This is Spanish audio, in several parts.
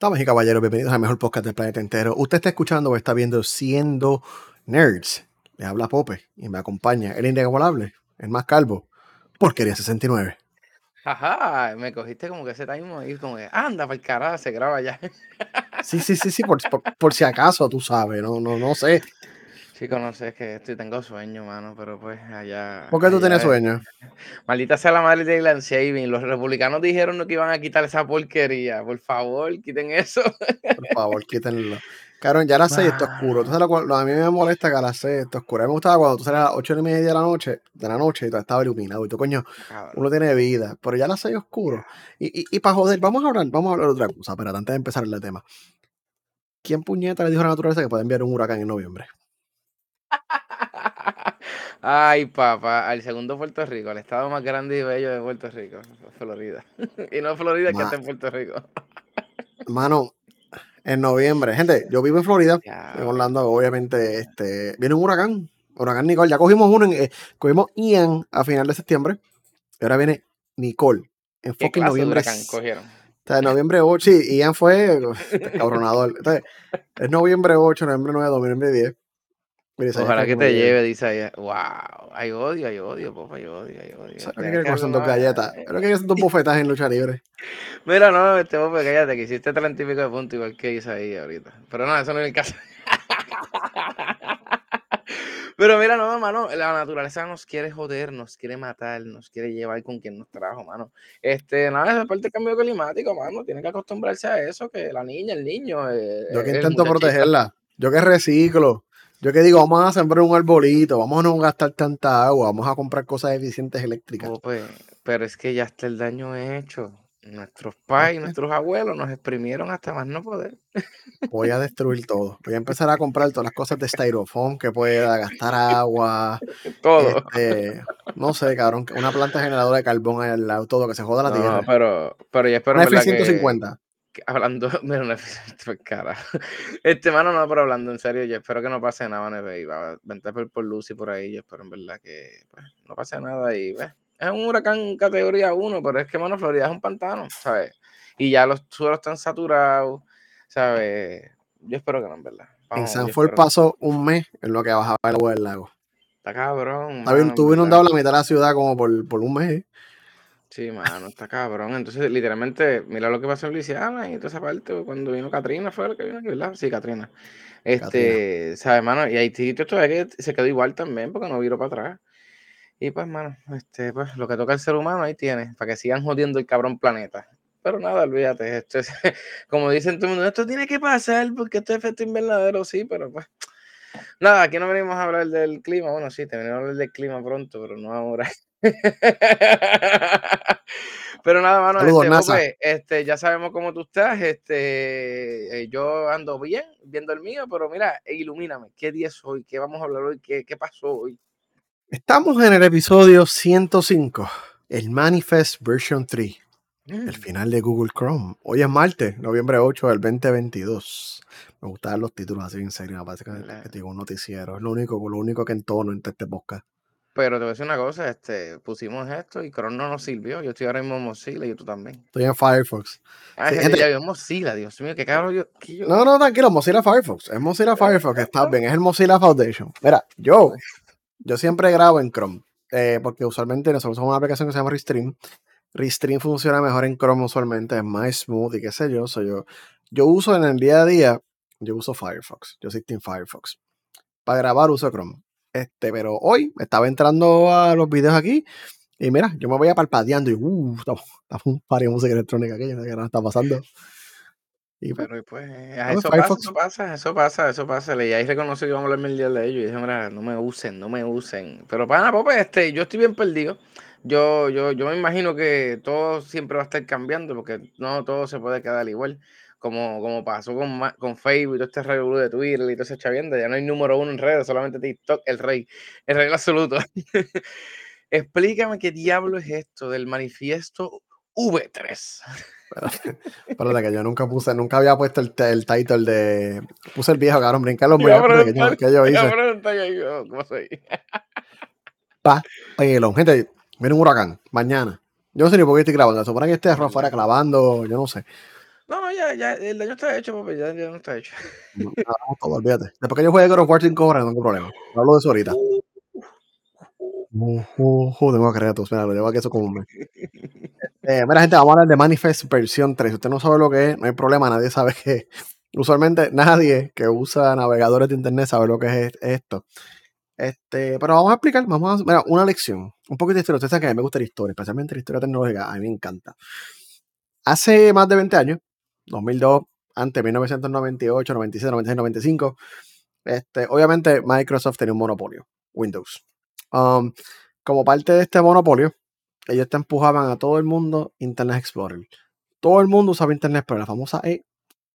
Damas y caballeros, bienvenidos al mejor podcast del planeta entero. Usted está escuchando o está viendo Siendo Nerds. Le habla Pope y me acompaña el inigualable, el más calvo, Porquería 69. Ajá, me cogiste como que ese time ahí, como que anda para el carajo, se graba ya. Sí, sí, sí, sí, por, por- por si acaso, tú sabes, no, no, no sé. Sí, conoces que estoy, tengo sueño, mano, pero pues allá. ¿Por qué tú tienes es- sueño? Maldita sea la madre de Glenn Shaving. Los republicanos dijeron que iban a quitar esa porquería. Por favor, quiten eso. Por favor, quítenlo. Cabrón, ya a las 6 está oscuro. Entonces, lo, a mí me molesta que a las 6 está oscuro. A mí me gustaba cuando tú sales a las 8 y media de la noche, de la noche y todo estaba iluminado. Y tú, coño, Cabrón. uno tiene vida. Pero ya a las 6 es oscuro. Y, y, y para joder, vamos a hablar, vamos a hablar de otra cosa, pero antes de empezar el tema. ¿Quién puñeta le dijo a la naturaleza que puede enviar un huracán en noviembre? Ay, papá, al segundo Puerto Rico, al estado más grande y bello de Puerto Rico, Florida. y no Florida, que Ma- está en Puerto Rico. Mano, en noviembre. Gente, yo vivo en Florida, en. Orlando, obviamente, este, viene un huracán, huracán Nicole. Ya cogimos uno, en, eh, cogimos Ian a final de septiembre, y ahora viene Nicole. En ¿Qué clase de noviembre. huracán cogieron? O sea, noviembre 8, sí, Ian fue cabronador. Entonces, es noviembre 8, noviembre 9, noviembre 10. Ojalá que te lleve, dice ahí. Wow, hay odio, hay odio, papá, hay odio, hay odio. O sea, que comerse dos galletas. Lo que hacer dos bofetas en lucha libre. Mira, no, este pobre, cállate, que hiciste treinta y pico de puntos igual que hice ahí ahorita. Pero no, eso no es el caso. Pero mira, no, mano, la naturaleza nos quiere joder, nos quiere matar, nos quiere llevar con quien nos trajo, mano. Este, nada, es parte del cambio climático, mano. Tiene que acostumbrarse a eso, que la niña, el niño. eh, Yo que el intento muchachito. protegerla. Yo que reciclo. Yo que digo, vamos a sembrar un arbolito, vamos a no gastar tanta agua, vamos a comprar cosas eficientes eléctricas. Pope, pero es que ya está el daño hecho. Nuestros pais, nuestros abuelos nos exprimieron hasta más no poder. Voy a destruir todo. Voy a empezar a comprar todas las cosas de styrofoam que pueda gastar agua. Todo. Este, no sé, cabrón, una planta generadora de carbón al lado, todo, que se joda la No, tierra. pero, pero ya espero Una en verdad que- F-150. Hablando, mira, una F-150, pues, cara. Este mano, no, pero hablando en serio, yo espero que no pase nada, Neve, y va a vente por, por Lucy por ahí, yo espero en verdad que pues, no pase nada y pues, es un huracán categoría 1, pero es que, mano, Florida es un pantano, ¿sabes? Y ya los suelos están saturados, ¿sabes? Yo espero que no, en verdad. En Vamos, yo Sanford pasó un mes en lo que bajaba el agua del lago. Está cabrón. En inundado la mitad de la ciudad como por, por un mes. ¿eh? Sí, mano, está cabrón. Entonces, literalmente, mira lo que pasó en Luisiana y toda esa parte, cuando vino Katrina, fue lo que vino aquí, ¿verdad? Sí, Katrina. Este, ¿sabes, mano? Y Haití todavía que se quedó igual también porque no viró para atrás. Y pues, mano, este, pues, lo que toca el ser humano ahí tiene, para que sigan jodiendo el cabrón planeta. Pero nada, olvídate, esto es, como dicen todo el mundo, esto tiene que pasar porque esto es efecto invernadero, sí, pero pues. Nada, aquí no venimos a hablar del clima, bueno, sí, te venimos a hablar del clima pronto, pero no ahora. Pero nada, mano, Saludos, este, este, ya sabemos cómo tú estás. Este, eh, yo ando bien, viendo el mío, pero mira, ilumíname. ¿Qué día es hoy? ¿Qué vamos a hablar hoy? ¿Qué, qué pasó hoy? Estamos en el episodio 105, el Manifest Version 3, Mm, el final de Google Chrome. Hoy es martes, noviembre 8 del 2022. Me gustan los títulos así en serio, me parece que, ¿Verdad? que digo un noticiero. Es lo único, lo único que entono entre este podcast. Pero te voy a decir una cosa, este, pusimos esto y Chrome no nos sirvió. Yo estoy ahora mismo en Mozilla y tú también. Estoy en Firefox. Ah, Sí, gente, ya vio Mozilla, Dios mío, qué cabrón yo. yo- No, no, tranquilo, Mozilla Firefox. Es Mozilla Firefox, está bien, es el Mozilla Foundation. Mira, yo, yo siempre grabo en Chrome, eh, porque usualmente nosotros usamos una aplicación que se llama Restream. Restream funciona mejor en Chrome usualmente, es más smooth y qué sé yo. So yo, yo uso en el día a día, yo uso Firefox, yo soy Team Firefox. Para grabar uso Chrome. Este, pero hoy estaba entrando a los videos aquí y mira, yo me voy a parpadeando y uh, estamos, estamos un par de música electrónica yo no sé qué nos está pasando. Y pues, Pero pues, No, eso pasa, eso pasa, eso pasa, eso pasa. Y ahí reconocí que vamos a hablar el día de ellos. Y dije, mira, no me usen, no me usen. Pero para nada, este, yo estoy bien perdido. Yo, yo, yo me imagino que todo siempre va a estar cambiando porque no todo se puede quedar igual. Como, como pasó con, con Facebook y todo este revolú de Twitter y todo ese chavienda. Ya no hay número uno en redes, solamente TikTok, el rey, el rey absoluto. Explícame qué diablo es esto del manifiesto V3. Espérate, que yo nunca puse, nunca había puesto el, el title de. Puse el viejo, cabrón, brincar los muñecos que yo, que yo hice. ¿cómo soy? Pa, pelón. Gente, viene un huracán mañana. Yo no sé ni por qué estoy grabando. Se supone que esté Rafa fuera clavando, yo no sé. No, no, ya, ya, el daño está hecho, papi, ya, ya no está hecho. No, hagamos todo, olvídate. Después que yo juegue God of War 5 horas, no tengo problema. No hablo de eso ahorita. Uh, uh, uh, tengo créditos, mira, lo llevo aquí eso como un mes. Eh, mira, gente, vamos a hablar de Manifest versión 3. Si usted no sabe lo que es, no hay problema, nadie sabe que. Usualmente nadie que usa navegadores de internet sabe lo que es esto. Este, pero vamos a explicar, vamos a mira, una lección, un poquito de historia. Ustedes saben que a mí me gusta la historia, especialmente la historia tecnológica, a mí me encanta. Hace más de 20 años, 2002, antes 1998, 96, 96, 95, este, obviamente Microsoft tenía un monopolio, Windows. Um, como parte de este monopolio, ellos te empujaban a todo el mundo Internet Explorer. Todo el mundo usaba Internet pero la famosa E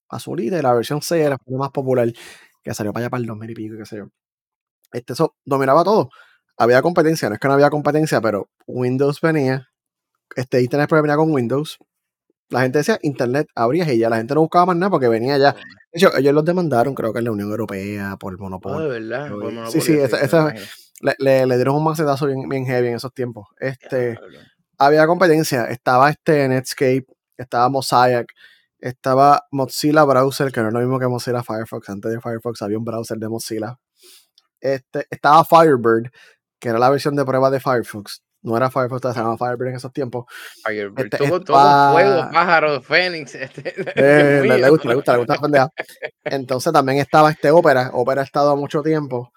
azulita y la versión C era la más popular, que salió para allá para el 2000 y pico, qué sé yo. Este, eso dominaba todo. Había competencia, no es que no había competencia, pero Windows venía, este Internet Explorer venía con Windows. La gente decía Internet abría y ya la gente no buscaba más nada porque venía ya. De hecho, ellos los demandaron, creo que en la Unión Europea por el monopolio. Ah, de verdad. Por monopolio, sí, sí, esa, esa, le, le, dieron un macetazo bien, bien heavy en esos tiempos. Este, había competencia, estaba este Netscape, estaba Mosaic, estaba Mozilla Browser, que no es lo mismo que Mozilla Firefox. Antes de Firefox había un browser de Mozilla. Este, estaba Firebird, que era la versión de prueba de Firefox. No era Firefox, se llamaba Firebird en esos tiempos. Firebird, este, todo, todo fuego, pájaro, Fénix. Este, eh, le, le, gusta, le gusta, le gusta la pendeja. Entonces también estaba este Opera. Opera ha estado mucho tiempo.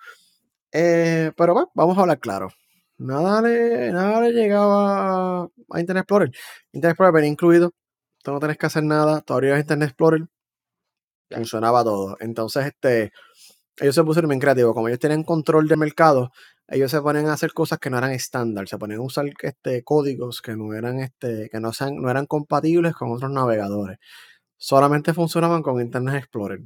Eh, pero bueno, vamos a hablar claro. Nada le, nada le llegaba a Internet Explorer. Internet Explorer venía incluido. Tú no tenés que hacer nada. Todavía Internet Explorer. Funcionaba todo. Entonces, este, ellos se pusieron bien creativos. Como ellos tienen control de mercado, ellos se ponen a hacer cosas que no eran estándar. Se ponen a usar este, códigos que no eran, este, que no, sean, no eran compatibles con otros navegadores. Solamente funcionaban con Internet Explorer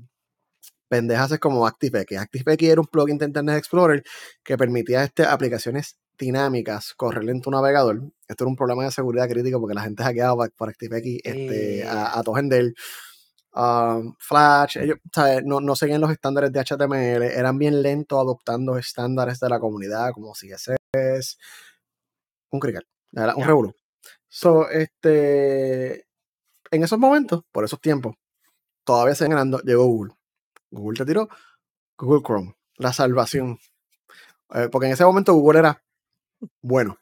pendejas es como ActiveX. ActiveX era un plugin de Internet Explorer que permitía este, aplicaciones dinámicas correr en tu navegador. Esto era un problema de seguridad crítico porque la gente hackeaba por ActiveX este, a, eh. a Tojendel. Um, Flash, ellos no, no, seguían los estándares de HTML, eran bien lentos adoptando estándares de la comunidad como CSS, un crical, un revuelo. So, este, en esos momentos, por esos tiempos, todavía se ganando, llegó Google. Google te tiró Google Chrome, la salvación. Eh, porque en ese momento Google era bueno.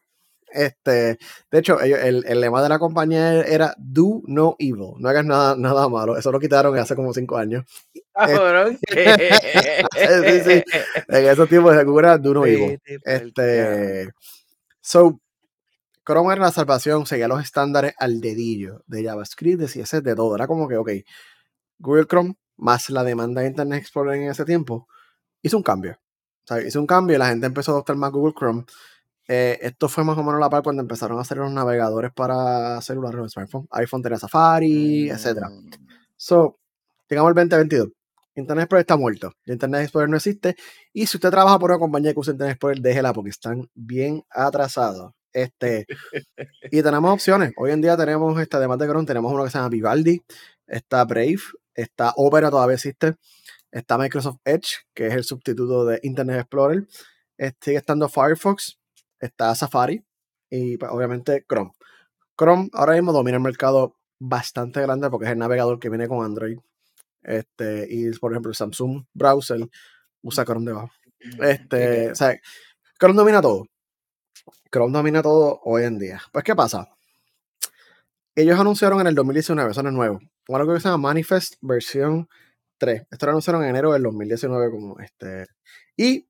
Este, de hecho, el, el, lema de la compañía era Do No Evil. No hagas nada, nada malo. Eso lo quitaron hace como cinco años. Ah, sí, sí. En esos tiempos de Google era Do No Evil. Este, so, Chrome era la salvación, seguía los estándares al dedillo de JavaScript, de CSS, de todo. Era como que, ok, Google Chrome más la demanda de Internet Explorer en ese tiempo, hizo un cambio. O sea, hizo un cambio y la gente empezó a adoptar más Google Chrome. Eh, esto fue más o menos la par cuando empezaron a hacer los navegadores para celulares, los smartphones. iPhone tenía Safari, etc. Mm. So, llegamos al 2022. Internet Explorer está muerto. Internet Explorer no existe. Y si usted trabaja por una compañía que usa Internet Explorer, déjela porque están bien atrasados. Este, y tenemos opciones. Hoy en día tenemos, esta, además de Chrome, tenemos uno que se llama Vivaldi, está Brave, Está Opera, todavía existe. Está Microsoft Edge, que es el sustituto de Internet Explorer. Sigue estando Firefox. Está Safari. Y pues, obviamente Chrome. Chrome ahora mismo domina el mercado bastante grande porque es el navegador que viene con Android. Este, y por ejemplo, el Samsung Browser usa Chrome debajo. Este, o sea, Chrome domina todo. Chrome domina todo hoy en día. Pues, ¿qué pasa? Ellos anunciaron en el 2019, eso no es nuevo, algo que se llama Manifest versión 3. Esto lo anunciaron en enero del 2019 como este. Y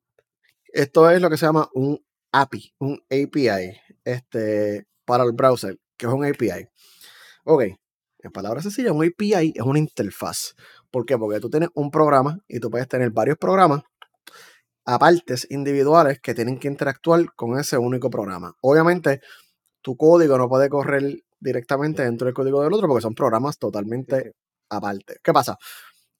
esto es lo que se llama un API, un API, este, para el browser, que es un API. Ok, en palabras sencillas, un API es una interfaz. ¿Por qué? Porque tú tienes un programa y tú puedes tener varios programas a partes individuales que tienen que interactuar con ese único programa. Obviamente, tu código no puede correr directamente dentro del código del otro porque son programas totalmente aparte. ¿Qué pasa?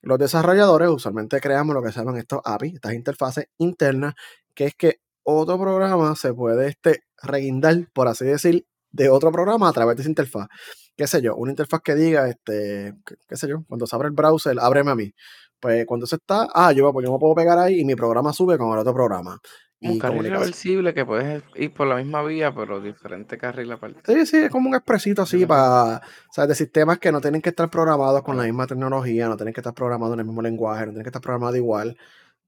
Los desarrolladores usualmente creamos lo que se llaman estos API, estas interfaces internas, que es que otro programa se puede este, reguindar, por así decir, de otro programa a través de esa interfaz. ¿Qué sé yo? Una interfaz que diga, este, qué, sé yo, cuando se abre el browser, ábreme a mí. Pues cuando se está, ah, yo, pues yo me puedo pegar ahí y mi programa sube con el otro programa. Un carril reversible que puedes ir por la misma vía, pero diferente carril aparte. Sí, sí, es como un expresito así para, ¿sabes? De sistemas que no tienen que estar programados con la misma tecnología, no tienen que estar programados en el mismo lenguaje, no tienen que estar programados igual.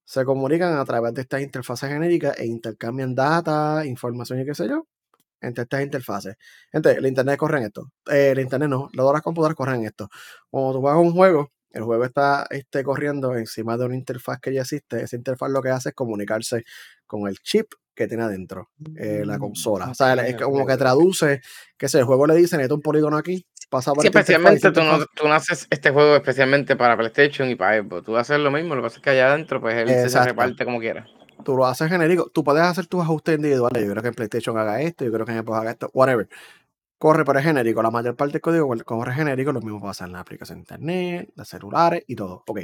Se comunican a través de estas interfaces genéricas e intercambian data, información y qué sé yo, entre estas interfaces. Entonces, el internet corre en esto. Eh, el internet no, las las computadoras corren en esto. Cuando tú juegas un juego, el juego está este, corriendo encima de una interfaz que ya existe. Esa interfaz lo que hace es comunicarse con el chip que tiene adentro eh, la consola. o sea, es como que traduce, que si el juego le dice, necesito un polígono aquí, pasa por sí, especialmente tú no, tú no, haces este juego especialmente para PlayStation y para Xbox. Tú haces lo mismo, lo que pasa es que allá adentro, pues él se reparte como quiera. Tú lo haces genérico. Tú puedes hacer tus ajustes individuales. Yo creo que en PlayStation haga esto, yo creo que en Xbox haga esto, whatever corre, pero es genérico. La mayor parte del código corre genérico. Lo mismo pasa en la aplicación de internet, de celulares y todo. Ok,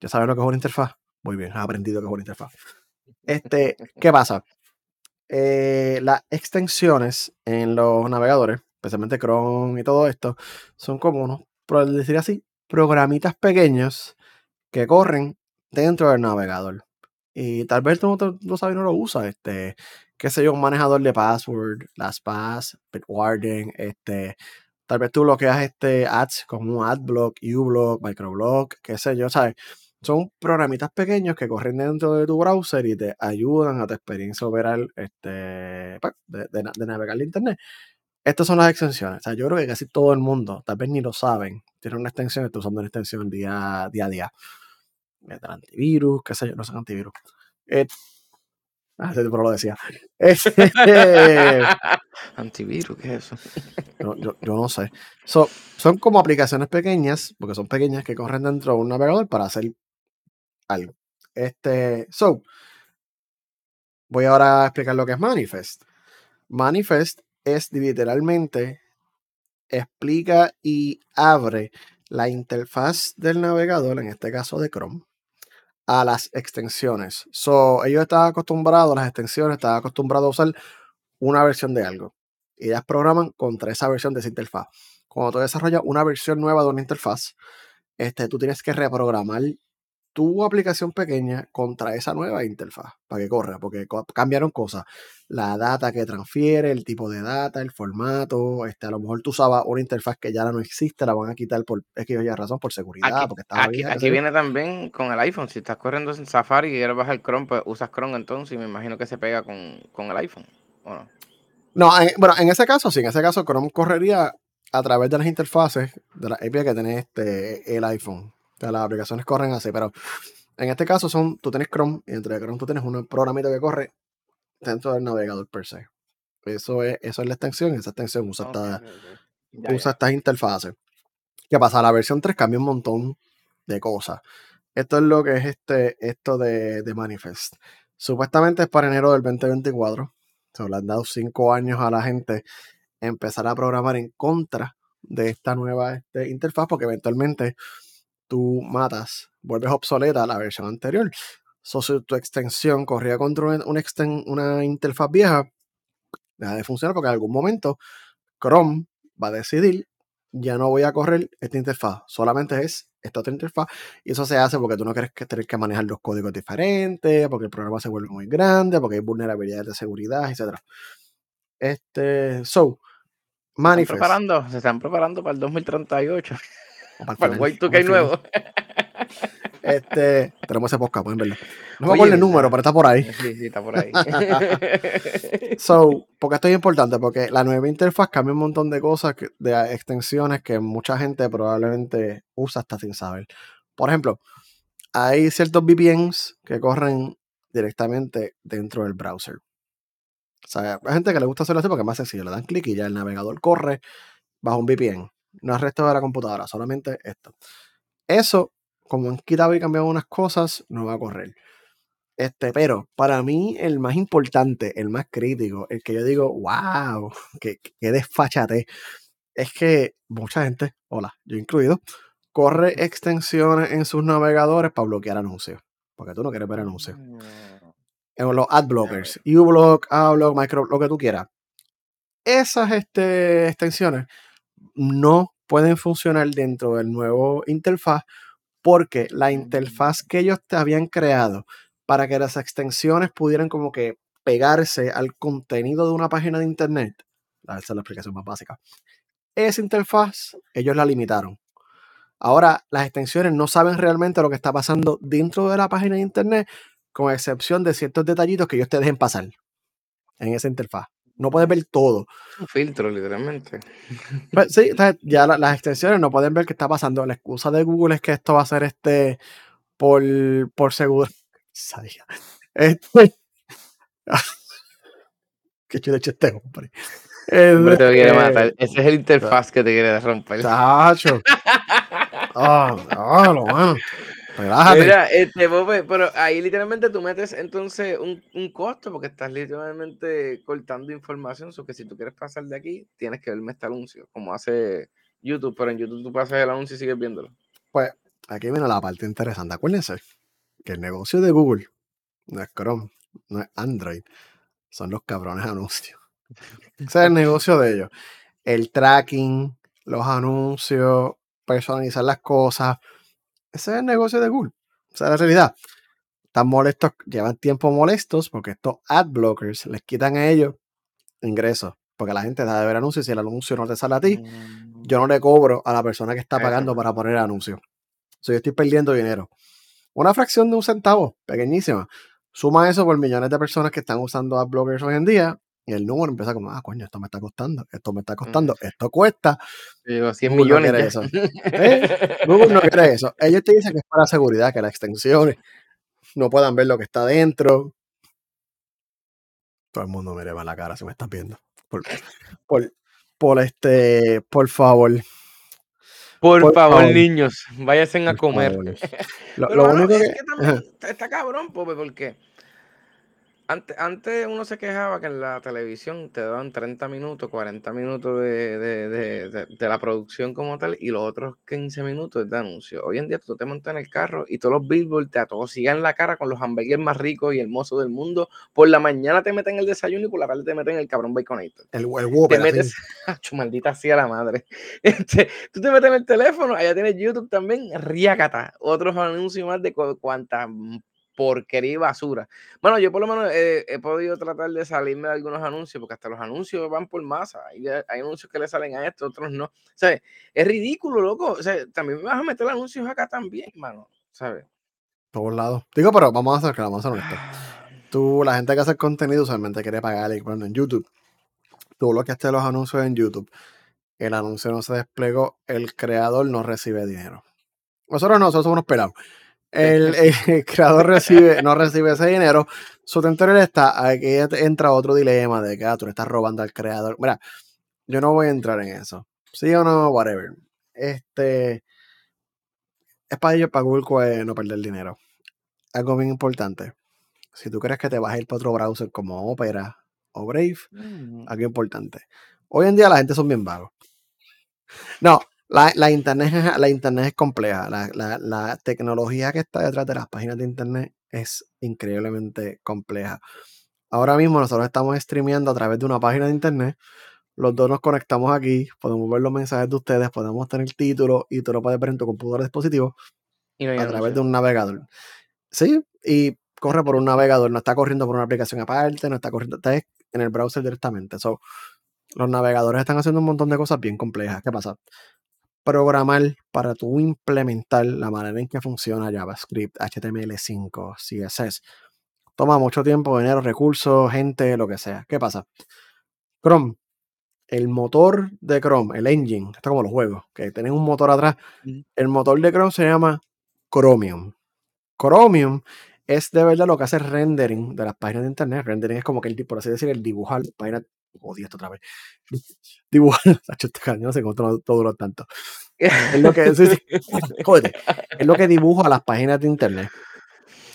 ya sabes lo que es una interfaz. Muy bien, has aprendido que es una interfaz. Este, ¿qué pasa? Eh, las extensiones en los navegadores, especialmente Chrome y todo esto, son como unos, por decir así, programitas pequeños que corren dentro del navegador. Y tal vez tú no, sabes no lo usas. Este, qué sé yo, un manejador de password, LastPass, Bitwarden, este, tal vez tú bloqueas este ads como un AdBlock, uBlock, Microblock, qué sé yo, ¿sabes? Son programitas pequeños que corren dentro de tu browser y te ayudan a tu experiencia overall este, pues, de, de, navegar el internet. Estas son las extensiones. O sea, yo creo que casi todo el mundo, tal vez ni lo saben, tiene una extensión, está usando una extensión día, día a día. El antivirus, qué sé yo, no son antivirus. Eh, Ah, lo decía. Este, Antivirus, ¿qué es eso? yo, no sé. son como aplicaciones pequeñas, porque son pequeñas que corren dentro de un navegador para hacer algo. Este, so, voy ahora a explicar lo que es Manifest. Manifest es literalmente explica y abre la interfaz del navegador, en este caso de Chrome, a las extensiones. So, ellos estaban acostumbrados, las extensiones, estaban acostumbrados a usar una versión de algo. Y ellas programan contra esa versión de esa interfaz. Cuando tú desarrollas una versión nueva de una interfaz, este, tú tienes que reprogramar tu aplicación pequeña contra esa nueva interfaz para que corra, porque cambiaron cosas. La data que transfiere, el tipo de data, el formato. Este, a lo mejor tú usabas una interfaz que ya no existe, la van a quitar por X o razón, por seguridad, aquí, porque estaba aquí, aquí viene también con el iPhone. Si estás corriendo en Safari y quieres bajar Chrome, pues usas Chrome entonces y me imagino que se pega con, el iPhone. no? No, bueno, en ese caso sí, en ese caso Chrome correría a través de las interfaces de la API que tiene este, el iPhone las aplicaciones corren así, pero en este caso son, tú tienes Chrome y entre Chrome tú tienes un programita que corre dentro del navegador per se. Eso es, eso es la extensión, esa extensión usa, usa estas interfaces. ¿Qué pasa? La versión 3 cambia un montón de cosas. Esto es lo que es este, esto de, de Manifest. Supuestamente es para enero del 2024. Se le han dado cinco años a la gente empezar a programar en contra de esta nueva este, interfaz porque eventualmente tú matas, vuelves obsoleta la versión anterior. So, si tu extensión corría contra una, una interfaz vieja, deja de funcionar porque en algún momento Chrome va a decidir ya no voy a correr esta interfaz, solamente es esta otra interfaz. Y eso se hace porque tú no quieres que tener que manejar los códigos diferentes, porque el programa se vuelve muy grande, porque hay vulnerabilidades de seguridad, etc. Este, so, Manifest. preparando, se están preparando para el 2038. Para el White 2K nuevo. Este, tenemos ese podcast, pueden verlo. No me acuerdo el número, pero está por ahí. Sí, sí, está por ahí. so, porque esto es importante, porque la nueva interfaz cambia un montón de cosas, de extensiones que mucha gente probablemente usa hasta sin saber. Por ejemplo, hay ciertos VPNs que corren directamente dentro del browser. O sea, hay gente que le gusta hacerlo así porque es más sencillo. Le dan clic y ya el navegador corre bajo un VPN no el resto de la computadora, solamente esto. Eso, como han quitado y cambiado unas cosas, no va a correr. Este, pero para mí el más importante, el más crítico, el que yo digo, wow, que, que desfachate, es que mucha gente, hola, yo incluido, corre extensiones en sus navegadores para bloquear anuncios. Porque tú no quieres ver anuncios. En los ad blockers, uBlock, AdBlock, Micro, lo que tú quieras. Esas este, extensiones no pueden funcionar dentro del nuevo interfaz porque la interfaz que ellos te habían creado para que las extensiones pudieran como que pegarse al contenido de una página de internet. Esa es la explicación más básica. Esa interfaz, ellos la limitaron. Ahora, las extensiones no saben realmente lo que está pasando dentro de la página de internet, con excepción de ciertos detallitos que ellos te dejen pasar en esa interfaz. No puedes ver todo. Un filtro, literalmente. Pues, sí, ya las extensiones no pueden ver qué está pasando. La excusa de Google es que esto va a ser este por, por seguro. Este, Qué chulo este hombre. Hombre, te quiere matar. Ese es el interfaz que te quiere romper. Chacho. Ah, ah, lo bueno. Mira, este, pero ahí literalmente tú metes entonces un, un, costo porque estás literalmente cortando información. So que si tú quieres pasar de aquí, tienes que verme este anuncio, como hace YouTube, pero en YouTube tú pasas el anuncio y sigues viéndolo. Pues aquí viene la parte interesante. Acuérdense que el negocio de Google no es Chrome, no es Android, son los cabrones anuncios. Ese es el negocio de ellos. El tracking, los anuncios, personalizar las cosas ese es el negocio de Google. Esa es la realidad. Están molestos, llevan tiempo molestos porque estos ad blockers les quitan a ellos ingresos. Porque la gente da de ver anuncios y si el anuncio no te sale a ti, mm. yo no le cobro a la persona que está pagando para poner el anuncio. O sea, yo estoy perdiendo dinero. Una fracción de un centavo, pequeñísima. Suma eso por millones de personas que están usando ad blockers hoy en día y el número empieza como, ah, coño, esto me está costando, esto me está costando, esto cuesta. Digo, 100 millones. No eso. ¿Eh? Google no quiere eso. Ellos te dicen que es para seguridad, que las extensiones no puedan ver lo que está dentro. Todo el mundo me va la cara si me estás viendo. Por, por, por este, por favor. Por, favor, niños, váyanse a comer. Lo, único que... Es que también está cabrón, Pope, porque antes, uno se quejaba que en la televisión te daban 30 minutos, 40 minutos de, la producción como tal y los otros 15 minutos de anuncio. Hoy en día tú te montas en el carro y todos los billboards te atosigan la cara con los hamburgues más ricos y hermosos del mundo. Por la mañana te meten el desayuno y por la tarde te meten el cabrón baconator. El, el Te metes, maldita sea la madre. Este, tú te metes en el teléfono, allá tienes YouTube también, riácata. Otros anuncios más de cuántas porquería y basura. Bueno, yo por lo menos he podido tratar de salirme de algunos anuncios, porque hasta los anuncios van por masa. Hay, hay anuncios que le salen a esto, otros no. O sea, es ridículo, loco. O sea, también me vas a meter anuncios acá también, mano. ¿Sabes? Todos lados. Digo, pero vamos a hacer que vamos a hacer esto. Tú, la gente que hace contenido usualmente quiere pagar y bueno, en YouTube. Tú bloqueaste los anuncios en YouTube. El anuncio no se desplegó, el creador no recibe dinero. Nosotros no, nosotros somos unos pelados. El, creador recibe, no recibe ese dinero. Su tentor está, aquí entra otro dilema de que ah, tú le estás robando al creador. Mira, yo no voy a entrar en eso. Sí o no, whatever. Este es para ellos, para Google, no perder dinero. Algo bien importante. Si tú crees que te vas a ir para otro browser como Opera o Brave, mm. algo importante. Hoy en día la gente son bien vagos. No, la, internet, la internet es compleja. La, tecnología que está detrás de las páginas de internet es increíblemente compleja. Ahora mismo nosotros estamos streameando a través de una página de internet. Los dos nos conectamos aquí, podemos ver los mensajes de ustedes, podemos tener el título y tú lo puedes ver en tu computador dispositivo a través de un navegador. Sí, y corre por un navegador, no está corriendo por una aplicación aparte, no está corriendo, está en el browser directamente. So, los navegadores están haciendo un montón de cosas bien complejas. ¿Qué pasa? Programar para tú implementar la manera en que funciona JavaScript, HTML5, CSS. Toma mucho tiempo, dinero, recursos, gente, lo que sea. ¿Qué pasa? Chrome, el motor de Chrome, el engine, está como los juegos, que tienen un motor atrás. El motor de Chrome se llama Chromium. Chromium es de verdad lo que hace rendering de las páginas de internet. Rendering es como que el, por así decir, el dibujar páginas odio esto otra vez. Dibujar, no sé cómo todo, todo tanto. Es lo que, es lo que dibujo a las páginas de internet.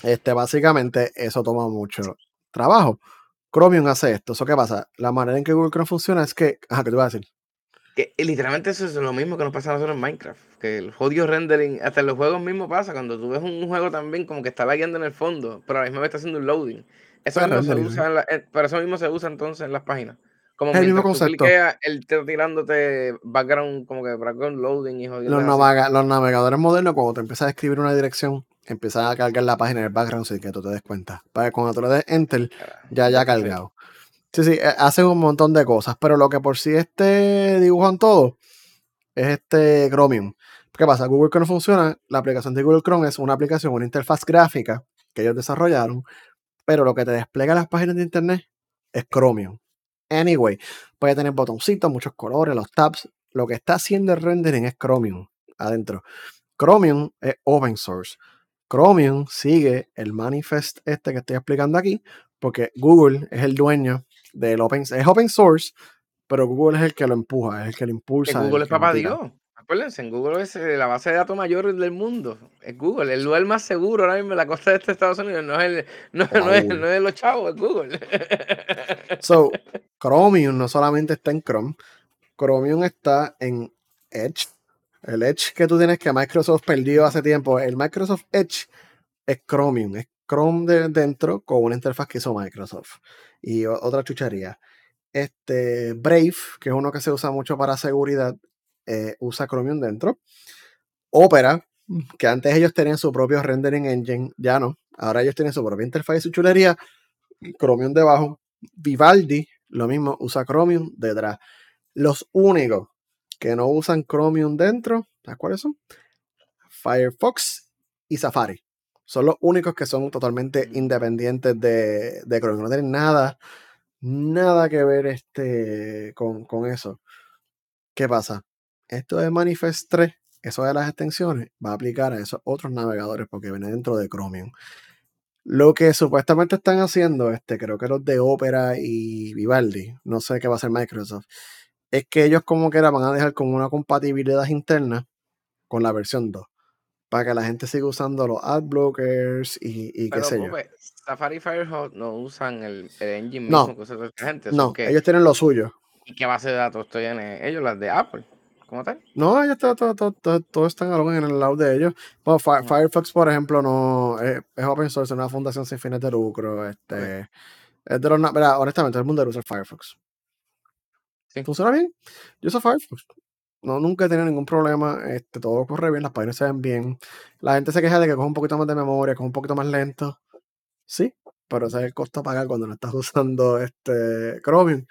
Este, básicamente, eso toma mucho trabajo. Chromium hace esto. ¿Eso qué pasa? La manera en que Google Chrome funciona es que. Ajá, ¿qué te voy a decir? Que literalmente eso es lo mismo que nos pasa a nosotros en Minecraft. Que el jodido rendering, hasta en los juegos mismos pasa. Cuando tú ves un juego también como que está lagueando en el fondo, pero a la misma vez está haciendo un loading. Eso mismo se usa en la, eh, pero eso mismo se usa entonces en las páginas. Como el mismo concepto. el tirándote background, como que background loading y los, los navegadores modernos, cuando te empiezas a escribir una dirección empieza a cargar la página en el background sin que tú te des cuenta. Para que cuando tú le des enter, ya ya ha cargado. Sí, sí, eh, hacen un montón de cosas, pero lo que por sí este dibujan todo es este Chromium. ¿Qué pasa? Google Chrome funciona, la aplicación de Google Chrome es una aplicación, una interfaz gráfica que ellos desarrollaron, pero lo que te despliega las páginas de internet es Chromium. Anyway, puede tener botoncitos, muchos colores, los tabs. Lo que está haciendo el rendering es Chromium adentro. Chromium es open source. Chromium sigue el manifest este que estoy explicando aquí, porque Google es el dueño del open, es open source, pero Google es el que lo empuja, es el que lo impulsa. Google es papá Dios. Acuérdense, en Google es eh, la base de datos mayor del mundo. Es Google. El lugar más seguro ahora mismo en la costa de este Estados Unidos no es, el, no, no, es, no es los chavos, es Google. So, Chromium no solamente está en Chrome, Chromium está en Edge. El Edge que tú tienes que Microsoft perdió hace tiempo, el Microsoft Edge es Chromium, es Chrome de dentro con una interfaz que hizo Microsoft. Y otra chuchería. Este Brave, que es uno que se usa mucho para seguridad, eh, usa Chromium dentro. Opera, que antes ellos tenían su propio rendering engine, ya no. Ahora ellos tienen su propia interfaz y su chulería. Chromium debajo. Vivaldi, lo mismo, usa Chromium detrás. Los únicos que no usan Chromium dentro, ¿sabes cuáles son? Firefox y Safari. Son los únicos que son totalmente mm. independientes de, de Chromium. No tienen nada, nada que ver este, con, con eso. ¿Qué pasa? Esto de Manifest 3, eso de las extensiones, va a aplicar a esos otros navegadores porque viene dentro de Chromium. Lo que supuestamente están haciendo, este, creo que los de Opera y Vivaldi, no sé qué va a hacer Microsoft, es que ellos como que van a dejar como una compatibilidad interna con la versión 2 para que la gente siga usando los ad blockers y, qué sé yo. Safari y Firefox no usan el, engine mismo no, que usa gente. No, ellos tienen lo suyo. ¿Y qué base de datos tienen ellos? Las de Apple. No, ellos todo, todo, todo, todo, están en el lado de ellos. Bueno, Firefox, por ejemplo, no es, open source, es una fundación sin fines de lucro. Este, es de los, mira, honestamente, el mundo usa Firefox. ¿Sí? ¿Funciona bien? Yo uso Firefox. No, nunca he tenido ningún problema. Este, todo corre bien, las páginas se ven bien. La gente se queja de que coge un poquito más de memoria, coge un poquito más lento. Sí, pero ese es el costo a pagar cuando no estás usando este Chromium.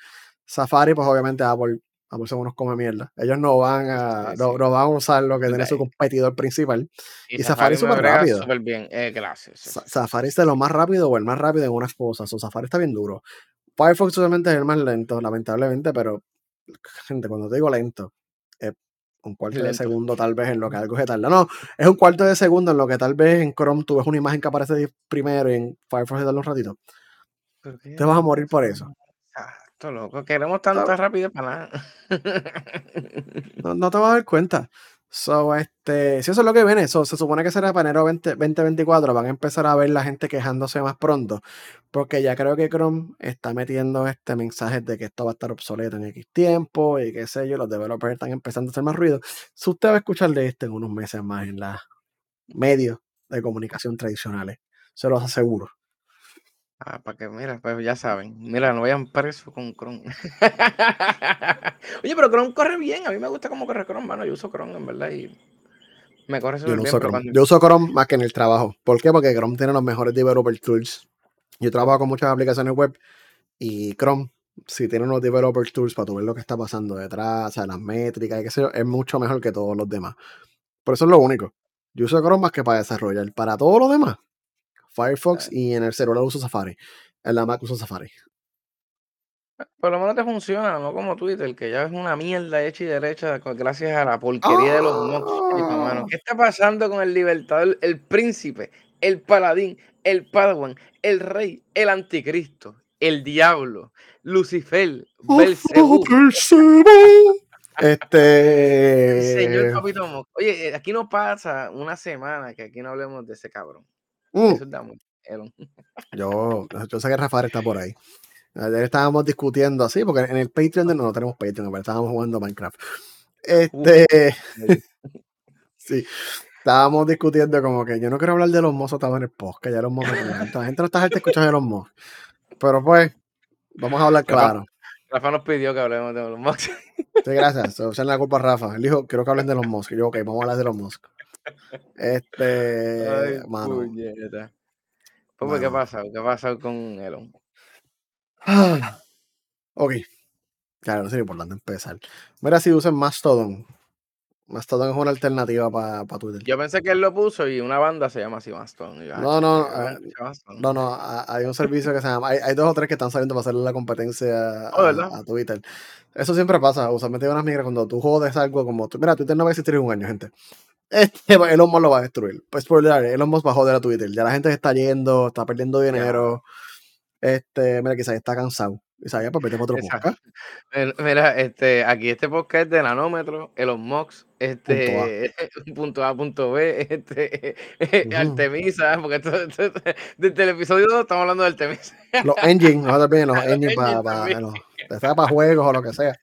Safari, pues obviamente Apple a por unos come mierda. Ellos no van a, no, van a usar lo que tiene su competidor principal. Y, Safari, es súper rápido. Super bien. Eh, Safari es de lo más rápido o el más rápido en unas cosas. O Safari está bien duro. Firefox solamente es el más lento, lamentablemente, pero gente, cuando te digo lento, es un cuarto de segundo tal vez en lo que algo se tarda. No, es un cuarto de segundo en lo que tal vez en Chrome tú ves una imagen que aparece primero y en Firefox se tarda un ratito. Te vas a morir por eso loco. Queremos tanta rápido para nada. no, te vas a dar cuenta. So, este, si eso es lo que viene, se supone que será para enero 2024, van a empezar a ver la gente quejándose más pronto, porque ya creo que Chrome está metiendo este mensaje de que esto va a estar obsoleto en X tiempo y qué sé yo, los developers están empezando a hacer más ruido. Si usted va a escuchar de esto en unos meses más en los medios de comunicación tradicionales, se los aseguro. Ah, para que, mira, pues ya saben. Mira, no vayan preso con Chrome. Oye, pero Chrome corre bien. A mí me gusta cómo corre Chrome, mano. Yo uso Chrome, en verdad, y me corre súper bien. Uso Chrome. Yo uso Chrome más que en el trabajo. ¿Por qué? Porque Chrome tiene los mejores developer tools. Yo trabajo con muchas aplicaciones web y Chrome, si tiene unos developer tools para tu ver lo que está pasando detrás, o sea, las métricas y qué sé yo, es mucho mejor que todos los demás. Por eso es lo único. Yo uso Chrome más que para desarrollar. Para todo lo demás, Firefox y en el celular uso Safari. En la Mac uso Safari. Por lo menos te funciona, no como Twitter, que ya es una mierda hecha y derecha gracias a la porquería de los mocks. ¡Ah! ¿Qué está pasando con el libertador, el príncipe, el paladín, el padawan, el rey, el anticristo, el diablo, Lucifer, Belcebú? Este. Señor Capitán Oye, eh, aquí no pasa una semana que aquí no hablemos de ese cabrón. Mm. Yo, yo sé que Rafael está por ahí. estábamos discutiendo así, porque en el Patreon no, no tenemos Patreon, pero estábamos jugando Minecraft. Este. sí. Estábamos discutiendo como que yo no quiero hablar de los mozos, estaba en el que ya los mozos. La gente no está gente escuchando de los mozos. Pero pues, vamos a hablar claro. Rafa nos pidió que hablemos de los mozos. Sí, gracias. Se la culpa a Rafa. Él dijo, quiero que hablen de los mozos. Y yo, ok, vamos a hablar de los mozos. Este, Ay, mano. puñeta. Pues, ¿qué ha pasado? ¿Qué ha pasado con Elon? Ah, ok. Claro, no sería importante empezar. Mira si usan Mastodon. Mastodon es una alternativa para Twitter. Yo pensé que él lo puso y una banda se llama así Mastodon. Yo, No, "Ah, no, ¿qué banda eh, se llama Mastodon?". No, no, hay un servicio que se llama. Hay, hay dos o tres que están saliendo para hacerle la competencia Oh, a, a Twitter. Eso siempre pasa. Usualmente hay unas migras cuando tú jodes algo como. Mira, Twitter no va a existir en un año, gente. Este, Elon Musk lo va a destruir. Pues por Elon Musk va a joder a Twitter. Ya la gente se está yendo, está perdiendo dinero. Este, mira, quizás está cansado. Ya, pues para otro podcast. Mira, este, aquí este podcast de nanómetro, Elon Musk, este, punto A, punto B, este. Artemisa, porque esto, esto- desde el episodio 2 estamos hablando de Artemisa. Los engines, nosotros bien, los Los engines para, también. para juegos o lo que sea.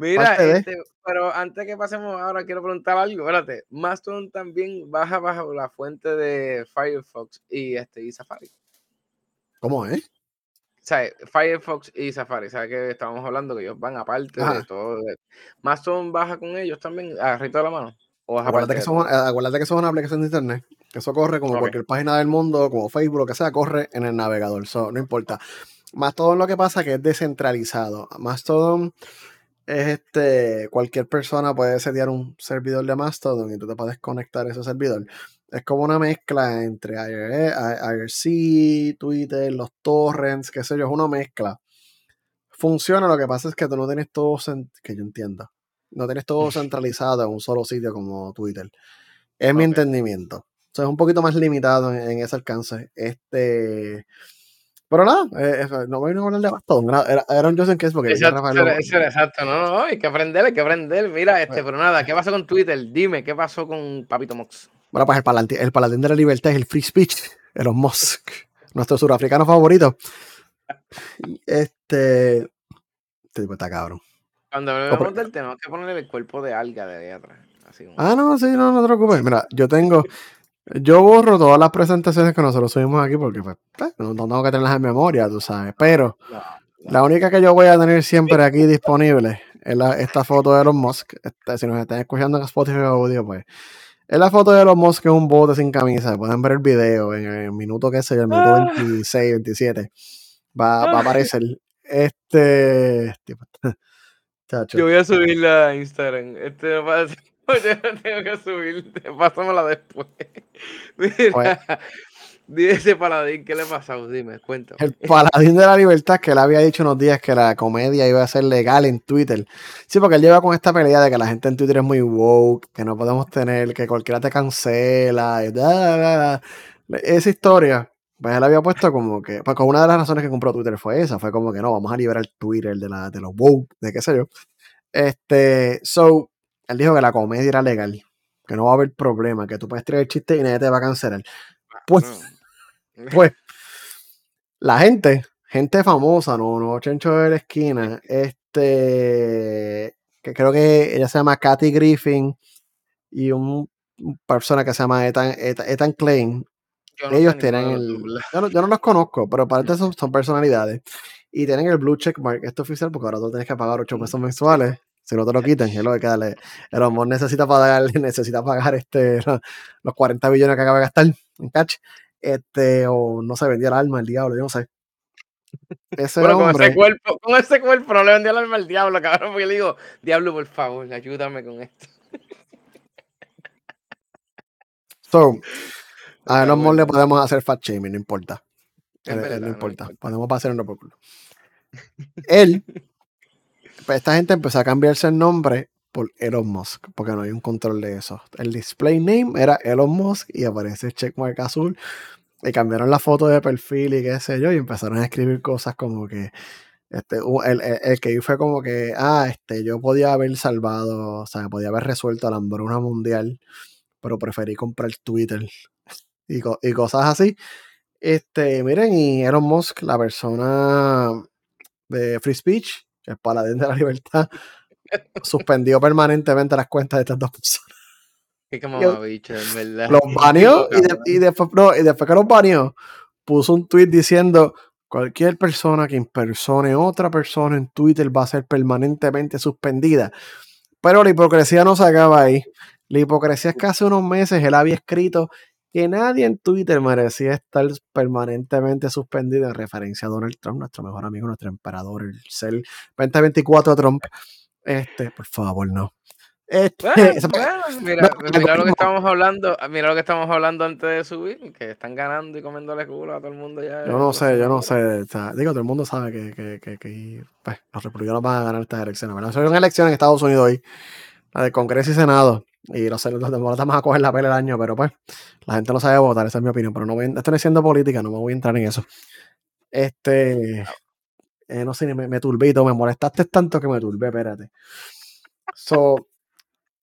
Mira, este, pero antes que pasemos ahora, quiero preguntar algo, espérate, Mastodon también baja bajo la fuente de Firefox y, este, y Safari. ¿Cómo es? O sea, Firefox y Safari, ¿sabes que estábamos hablando? Que ellos van aparte de todo. Mastodon baja con ellos también, agarrito de la mano. O Acuérdate que, de somos, acuérdate que es una aplicación de internet. Que eso corre como cualquier página del mundo, como Facebook, lo que sea, corre en el navegador. So, no importa. Mastodon lo que pasa es que es descentralizado. Mastodon es este. Cualquier persona puede setear un servidor de Mastodon y tú te puedes conectar a ese servidor. Es como una mezcla entre IRC, Twitter, los torrents, qué sé yo, es una mezcla. Funciona, lo que pasa es que tú no tienes todo, que yo entienda, no tienes todo centralizado en un solo sitio como Twitter. Es mi entendimiento. O sea, es un poquito más limitado en, en ese alcance. Este. Pero nada, eh, eh, no voy a hablar de Mastodon. Era, era, un Joseph Case porque Exacto, Rafael eso era- eso era exacto, no, no, hay que aprender, hay que aprender. Mira, este, Bueno. pero nada, ¿qué pasó con Twitter? Dime, ¿qué pasó con Papito Mox? Bueno, pues el paladín, el paladín de la libertad es el free speech, Elon Musk, nuestro surafricano favorito. Este. Este tipo está cabrón. Cuando hablemos del tema, hay que ponerle el cuerpo de alga de ahí atrás. Así como- Ah, no, sí, no, no te preocupes. Mira, yo tengo. Yo borro todas las presentaciones que nosotros subimos aquí porque pues, pues, no, tengo que tenerlas en memoria, tú sabes. Pero No, la única que yo voy a tener siempre aquí disponible es la- esta foto de Elon Musk. Este, si nos están escuchando en Spotify audio, pues. Es la foto de Elon Musk en un bote sin camisa. Pueden ver el video en el minuto que sé, el minuto Ah. 26, 27. Va, va a Ah. aparecer. Este. chacho. Yo voy a subirla a Instagram. Este no pasa. Yo no tengo que subir. Pásamela después. Mira. Pues- Dime ese paladín, ¿qué le ha pasado? Dime, cuéntame. El paladín de la libertad que él había dicho unos días que la comedia iba a ser legal en Twitter. Sí, porque él lleva con esta pelea de que la gente en Twitter es muy woke, que no podemos tener, que cualquiera te cancela. y da, da, da. Esa historia, pues él había puesto como que, porque una de las razones que compró Twitter fue esa, fue como que no, vamos a liberar Twitter de, la, de los woke, de qué sé yo. Este, so, él dijo que la comedia era legal, que no va a haber problema, que tú puedes traer chistes y nadie te va a cancelar. Pues, No. pues, la gente, gente famosa, no, no, chencho de la esquina, este, que creo que ella se llama Kathy Griffin y un, un persona que se llama Ethan, Ethan, Ethan Klein, no ellos tienen el, yo no, yo no los conozco, pero aparte son, son personalidades y tienen el blue check mark, esto es oficial porque ahora tú tienes que pagar 8 pesos mensuales. Si no te lo quitan, es lo que darle. El hombre necesita pagar, necesita pagar este, los 40 billones que acaba de gastar en catch este, o no se vendió el alma, el diablo, yo no sé. Ese Bueno, con hombre, ese cuerpo, con ese cuerpo no le vendí el alma al diablo, cabrón, porque le digo, diablo, por favor, ayúdame con esto. so, a Elon Musk le podemos hacer fat shaming, no importa. Eh, eh, verdad, no no importa, importa. podemos pasarlo por culo. Él, esta gente empezó a cambiarse el nombre por Elon Musk, porque no hay un control de eso. El display name era Elon Musk y aparece el checkmark azul. Y cambiaron la foto de perfil y qué sé yo, y empezaron a escribir cosas como que este, el, el- el que fue como que, ah, este, yo podía haber salvado, o sea, podía haber resuelto la hambruna mundial, pero preferí comprar Twitter y, y cosas así. Este, miren, y Elon Musk, la persona de Free Speech, el paladín de la libertad, suspendió permanentemente las cuentas de estas dos personas. Qué mamabicho, en verdad. Los baneó y, de- y después, no, y después que los baneó, puso un tweet diciendo cualquier persona que impersone a otra persona en Twitter va a ser permanentemente suspendida. Pero la hipocresía no se acaba ahí. La hipocresía es que hace unos meses él había escrito que nadie en Twitter merecía estar permanentemente suspendido en referencia a Donald Trump, nuestro mejor amigo, nuestro emperador, el ser 2024 Trump. Este, por favor, no. Este, mira, mira lo que estamos hablando, mira lo que estamos hablando antes de subir, que están ganando y comiéndole culo a todo el mundo ya. Yo no sé, yo no sé. digo, todo el mundo sabe que, que, que, que pues, los republicanos van a ganar estas elecciones. Son elecciones en Estados Unidos hoy, la de Congreso y Senado. Y los, los demócratas van a coger la pelea el año, pero pues la gente no sabe votar, esa es mi opinión. Pero no voy, esto no es siendo política, no me voy a entrar en eso. Este, eh, no sé, me, me turbito, me molestaste tanto que me turbé, espérate. So,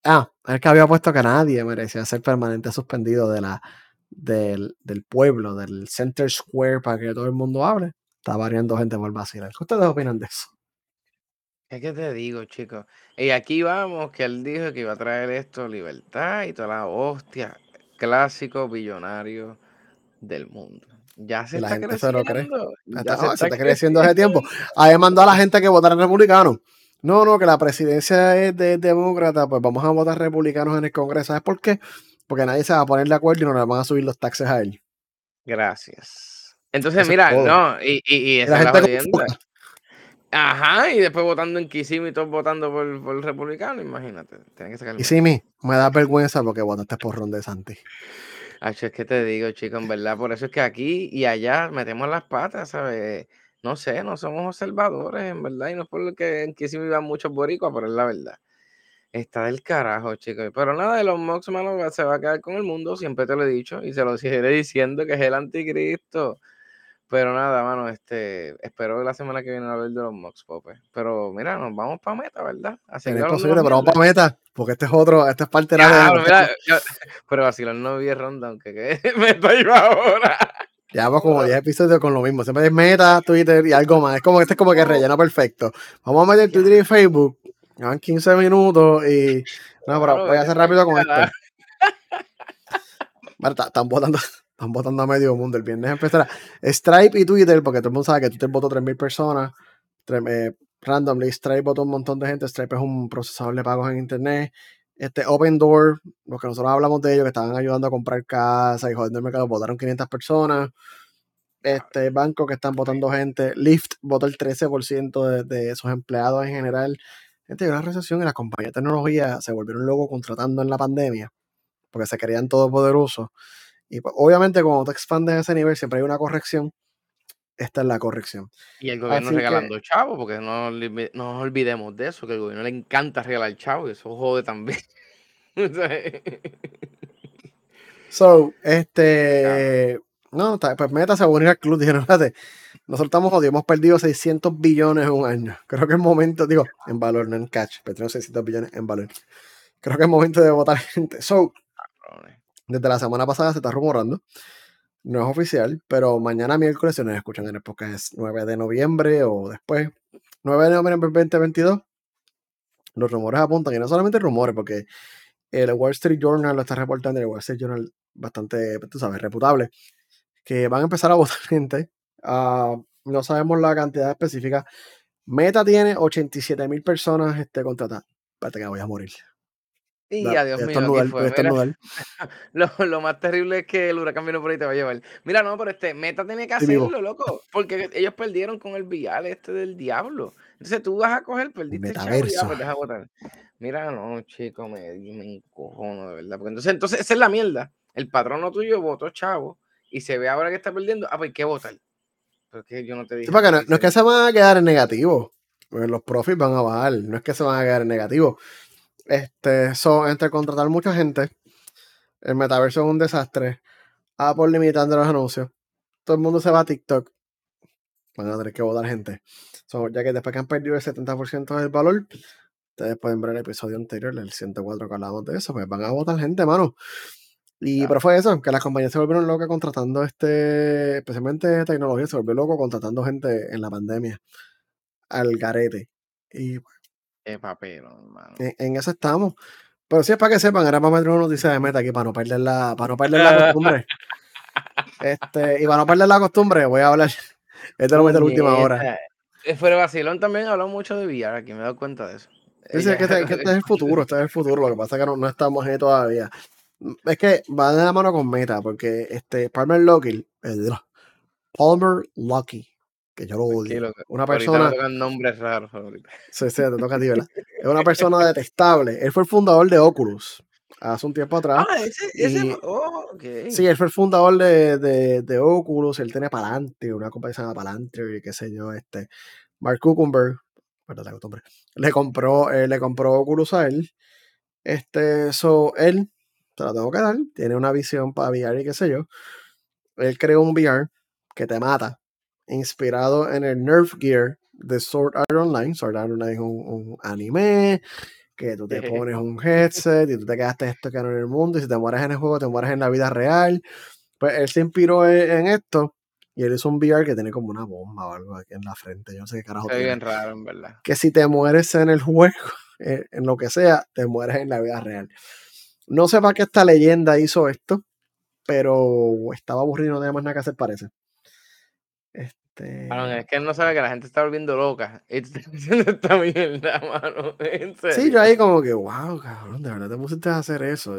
ah, es que había puesto que nadie merecía ser permanente suspendido de la, del, del pueblo, del Center Square, para que todo el mundo hable. Está variando gente por vacilar. ¿Qué ustedes opinan de eso? Es que te digo, chicos. Y aquí vamos, que él dijo que iba a traer esto, libertad y toda la hostia. Clásico billonario del mundo. Ya se la está gente se creciendo. lo cree. Ya Está- se está creciendo hace tiempo. Ahí mandó a la gente que votara republicano. No, no, que la presidencia es de demócrata, pues vamos a votar republicanos en el Congreso. ¿Sabes por qué? Porque nadie se va a poner de acuerdo y no le van a subir los taxes a él. Gracias. Entonces, Eso mira, no, y, y, y Y esa la es la gente. Ajá, y después votando en Kissimmee y todos votando por, por el republicano, imagínate. Tienen que sacar mi, me da vergüenza porque votaste por Ron de Santi. Acho, es que te digo, chico, en verdad, por eso es que aquí y allá metemos las patas, ¿sabes? No sé, no somos observadores, en verdad, y no es por lo que en Kissimmee iban muchos boricuas, pero es la verdad. Está del carajo, chicos. Pero nada, de los Mox, mano, se va a quedar con el mundo, siempre te lo he dicho, y se lo seguiré diciendo que es el anticristo. Pero nada, mano, este, espero que la semana que viene hablar de los Mox, Pope. Pero mira, nos vamos para meta, ¿verdad? Así Es que posible, pero vamos para meta, porque este es otro, esta es parte de la mira, yo- pero vacilón no vi ronda, aunque que me estoy ahora. Llevamos como 10 episodios con lo mismo. Siempre es meta, Twitter y algo más. Es como este es como que relleno perfecto. Vamos a meter Twitter y Facebook. Llevan 15 minutos y. No, pero voy a hacer rápido con esto. carajo. Vale, ta- Están votando, están votando a medio mundo. El viernes empezará Stripe y Twitter, porque todo el mundo sabe que Twitter votó 3.000 personas. Eh, randomly, Stripe votó un montón de gente. Stripe es un procesador de pagos en Internet. Este Open Door, los que nosotros hablamos de ellos, que estaban ayudando a comprar casa y jodiendo el mercado, votaron 500 personas. Este banco que están votando gente. Lyft votó el 13% de, de sus empleados en general. Gente, hay recesión y las compañías de tecnología se volvieron locos contratando en la pandemia porque se creían todopoderosos. Y pues, obviamente, cuando te expandes a ese nivel, siempre hay una corrección. Esta es la corrección. Y el gobierno Así que- regalando chavo, porque no, no nos olvidemos de eso, que al gobierno le encanta regalar chavo y eso jode también. So, este. No, pues Meta se va a unir al club. Dijeron, espérate, nosotros estamos jodidos, hemos perdido 600 billones en un año. Creo que es momento, digo, en valor, no en cash, pero 600 billones en valor. Creo que es momento de votar gente. So. Desde la semana pasada se está rumorando. No es oficial, pero mañana miércoles, si nos escuchan en el podcast 9 de noviembre o después, 9 de noviembre del 2022, los rumores apuntan, y no solamente rumores, porque el Wall Street Journal lo está reportando, el Wall Street Journal bastante, tú sabes, reputable, que van a empezar a votar gente. Ah, no sabemos la cantidad específica. Meta tiene 87 mil personas este, contratadas. Espérate que voy a morir. Y Da- adiós mío, aquí fue. Mira, lo, lo más terrible es que el huracán vino por ahí y te va a llevar. Mira, no, pero este Meta tiene que hacerlo, loco. Porque ellos perdieron con el vial este del diablo. Entonces tú vas a coger, perdiste el chavo y ya, Metaverso. pues votar. Mira, no, chico, me, me encojono, de verdad. Porque entonces, entonces esa es la mierda. El patrono tuyo votó chavo y se ve ahora que está perdiendo. Ah, pues hay que votar. Porque yo no te dije. Sí, no, no es que se- se van a quedar en negativo. porque Los profits van a bajar. No es que se van a quedar en negativo. Este, son entre contratar mucha gente. El metaverso es un desastre. Apple limitando los anuncios. Todo el mundo se va a TikTok. Van a tener que votar gente. So, ya que después que han perdido el 70% del valor, ustedes pueden ver el episodio anterior, el 104 que hablamos de eso, pues van a votar gente, mano. Y Claro. pero fue eso, que las compañías se volvieron locas contratando este, especialmente tecnología, se volvió loco contratando gente en la pandemia al garete. Y Qué papero, hermano. en, en eso estamos. Pero sí es para que sepan, era para meter una noticia de meta aquí para no perder la, para no perder la costumbre. Este, y para no perder la costumbre, voy a hablar. Este lo meto a la última hora. Eh, Pero Vacilón también habló mucho de VR, aquí me he dado cuenta de eso. Que, este, que, este, es el futuro, este es el futuro. Lo que pasa es que no, no estamos ahí todavía. Es que va de la mano con Meta, porque este Palmer Lucky, el, Palmer Lucky, que yo lo odio. Una persona. nombres raros Sí, sí, te toca a ti, ¿verdad? Es una persona detestable. Él fue el fundador de Oculus hace un tiempo atrás. Ah, ese, ese oh, okay. Sí, él fue el fundador de, de, de Oculus. Él tiene Palantir, una compañía se llama Palantir, qué sé yo, este. Mark Zuckerberg, le compró, eh, le compró Oculus a él. Este, so, él, te lo tengo que dar, tiene una visión para VR y qué sé yo. Él creó un VR que te mata, inspirado en el Nerf Gear de Sword Art Online. Sword Art Online es un, anime que tú te pones un headset y tú te quedaste esto que no en el mundo y si te mueres en el juego, te mueres en la vida real. Pues él se inspiró en esto y él hizo un VR que tiene como una bomba o algo aquí en la frente. Yo no sé qué carajo. Es bien raro, en verdad. Que si te mueres en el juego, eh, en lo que sea, te mueres en la vida real. No sé para qué esta leyenda hizo esto, pero estaba aburrido, no tenía más nada que hacer, parece. Este... es que él no sabe que la gente está volviendo loca. Y tú estás haciendo esta mierda, mano. Sí, yo ahí como que, wow, cabrón, de verdad te pusiste a hacer eso.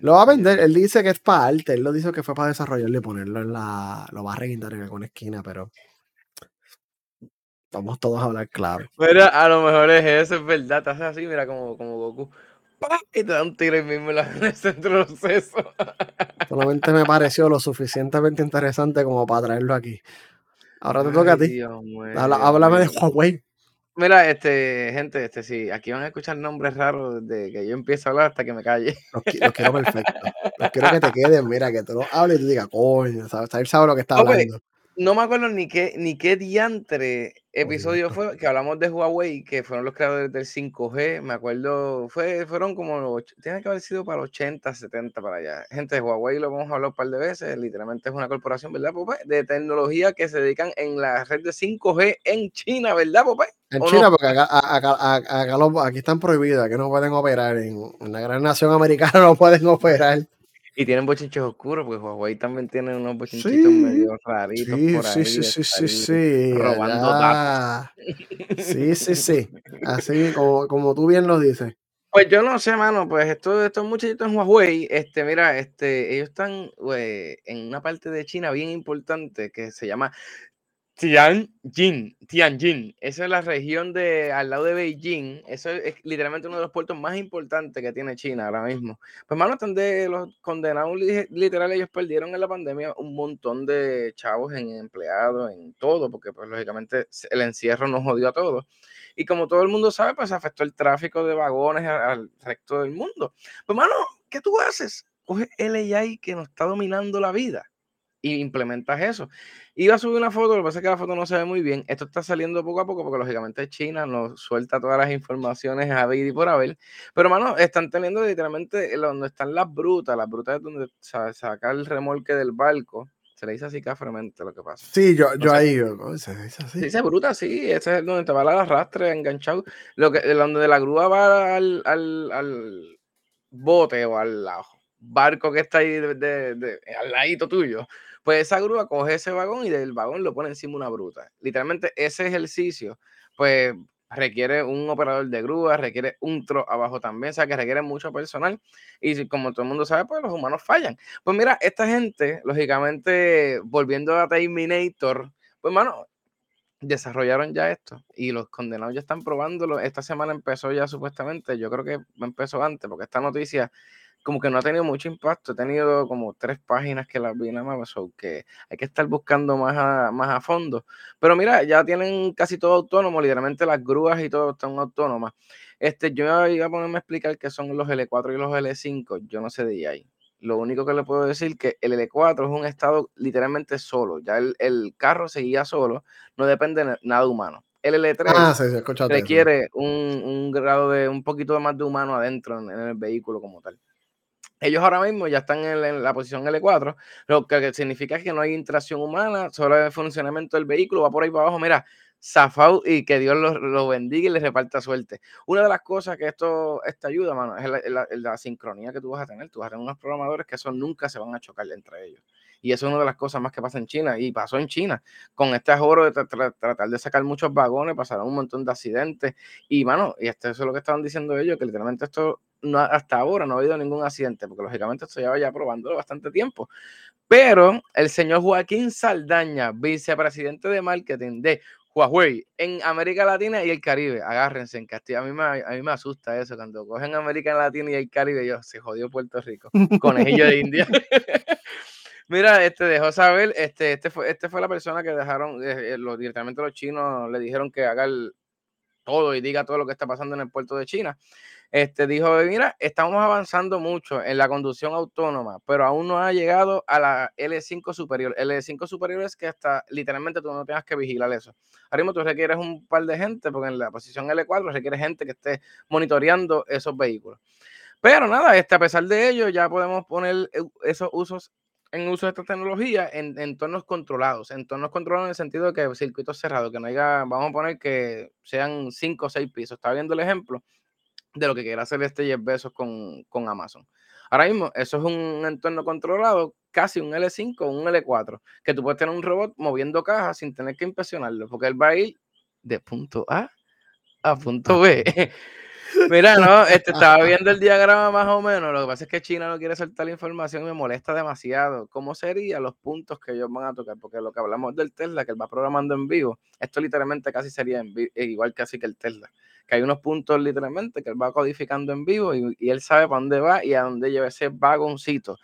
Lo va a vender, él dice que es para arte, él lo dice que fue para desarrollarlo y ponerlo en la. Lo va a reguindar en alguna esquina, pero. Vamos todos a hablar claro. Pero a lo mejor es eso, es verdad. Te haces así, mira, como, como Goku. Y te da un tiro y mismo en el centro de los sesos. Solamente me pareció lo suficientemente interesante como para traerlo aquí. Ahora te toca a ti. háblame de Huawei. Mira, este, gente, este sí, aquí van a escuchar nombres raros desde que yo empiezo a hablar hasta que me calle. Los, quiero perfecto. Los quiero que te queden, mira, que tú lo hables y tú digas, coño, sabes, sabe lo que está hablando no me acuerdo ni qué, ni qué diantre episodio fue que hablamos de Huawei, que fueron los creadores del 5G. Me acuerdo, fue, fueron como, tiene que haber sido para 80, 70 para allá. Gente de Huawei lo vamos a hablar un par de veces. Literalmente es una corporación, ¿verdad, Popé? De tecnología que se dedican en la red de 5G en China, ¿verdad, Popé? En China, porque acá, aquí están prohibidas, aquí no pueden operar. En, en la gran nación americana no pueden operar. Y tienen bochinches oscuros, porque Huawei también tiene unos bochinchitos medio raritos por ahí. Sí, sí, sí, sí, Robando datos. Sí, sí, sí. Así como, como tú bien lo dices. Pues yo no sé, mano, pues estos, estos muchachitos en Huawei, este, mira, este, ellos están en una parte de China bien importante que se llama Tianjin, Tianjin, esa es la región de al lado de Beijing, eso es, literalmente uno de los puertos más importantes que tiene China ahora mismo. Pues mano, están de los condenados literal, ellos perdieron en la pandemia un montón de chavos en empleados, en todo, porque pues lógicamente el encierro nos jodió a todos. Y como todo el mundo sabe, pues afectó el tráfico de vagones al, resto del mundo. Pues mano, ¿qué tú haces? Coge el AI que nos está dominando la vida y implementas eso. Iba a subir una foto, lo que pasa es que la foto no se ve muy bien. Esto está saliendo poco a poco porque lógicamente China nos suelta todas las informaciones a ver y por haber. Pero, mano, están teniendo literalmente donde están las brutas. Las brutas es donde saca el remolque del barco. Se le dice así cafremente lo que pasa. Sí, yo, yo ahí, se dice así. Dice bruta, sí. Ese es donde te va la arrastre enganchado. Lo que, donde la grúa va al, al, al bote o al barco que está ahí de, al ladito tuyo pues esa grúa coge ese vagón y del vagón lo pone encima una bruta. Literalmente ese ejercicio, pues requiere un operador de grúa, requiere un tro abajo también, o sea que requiere mucho personal y como todo el mundo sabe, pues los humanos fallan. Pues mira, esta gente, lógicamente, volviendo a Terminator, pues mano, desarrollaron ya esto y los condenados ya están probándolo. Esta semana empezó ya supuestamente, yo creo que empezó antes, porque esta noticia como que no ha tenido mucho impacto. He tenido como tres páginas que las vi nada más, o que hay que estar buscando más a, más a fondo. Pero mira, ya tienen casi todo autónomo, literalmente las grúas y todo están autónomas. Este, yo iba a ponerme a explicar qué son los L4 y los L5, yo no sé de ahí. Lo único que le puedo decir que el L4 es un estado literalmente solo, ya el, el carro seguía solo, no depende de nada humano. El L3 ah, requiere un, un, grado de un poquito más de humano adentro en el vehículo como tal. Ellos ahora mismo ya están en, la posición L4, lo que significa que no hay interacción humana, solo el funcionamiento del vehículo, va por ahí para abajo, mira, zafado y que Dios lo, bendiga y le reparta suerte. Una de las cosas que esto, esta ayuda, mano, es la, sincronía que tú vas a tener. Tú vas a tener unos programadores que eso nunca se van a chocar entre ellos. Y eso es una de las cosas más que pasa en China y pasó en China. Con este ajoro de tratar de sacar muchos vagones, pasaron un montón de accidentes. Y, mano, y esto eso es lo que estaban diciendo ellos, que literalmente esto no, hasta ahora no ha habido ningún accidente, porque lógicamente esto lleva ya probándolo bastante tiempo. Pero el señor Joaquín Saldaña, vicepresidente de marketing de Huawei en América Latina y el Caribe. Agárrense en Castilla. A mí, me, a mí me asusta eso. Cuando cogen América Latina y el Caribe, yo se jodió Puerto Rico. Conejillo de India. Mira, este dejó saber, este, este fue, este fue la persona que dejaron, eh, eh, directamente los chinos le dijeron que haga todo y diga todo lo que está pasando en el puerto de China este, dijo, mira, estamos avanzando mucho en la conducción autónoma, pero aún no ha llegado a la L5 superior. L5 superior es que hasta literalmente tú no tengas que vigilar eso. Ahora mismo tú requieres un par de gente, porque en la posición L4 requiere gente que esté monitoreando esos vehículos. Pero nada, este, a pesar de ello, ya podemos poner eh, esos usos en uso de esta tecnología en entornos controlados, entornos controlados en el sentido de que circuitos cerrados, que no haya, vamos a poner que sean cinco o seis pisos. Está viendo el ejemplo de lo que quiere hacer este Jeff Bezos con, con Amazon. Ahora mismo, eso es un entorno controlado, casi un L5 o un L4, que tú puedes tener un robot moviendo cajas sin tener que impresionarlo, porque él va a ir de punto A a punto B. Mira, no, este, estaba viendo el diagrama más o menos. Lo que pasa es que China no quiere soltar la información y me molesta demasiado. ¿Cómo serían los puntos que ellos van a tocar? Porque lo que hablamos del Tesla, que él va programando en vivo, esto literalmente casi sería igual casi que el Tesla que hay unos puntos literalmente que él va codificando en vivo y, él sabe para dónde va y a dónde lleva ese vagoncito.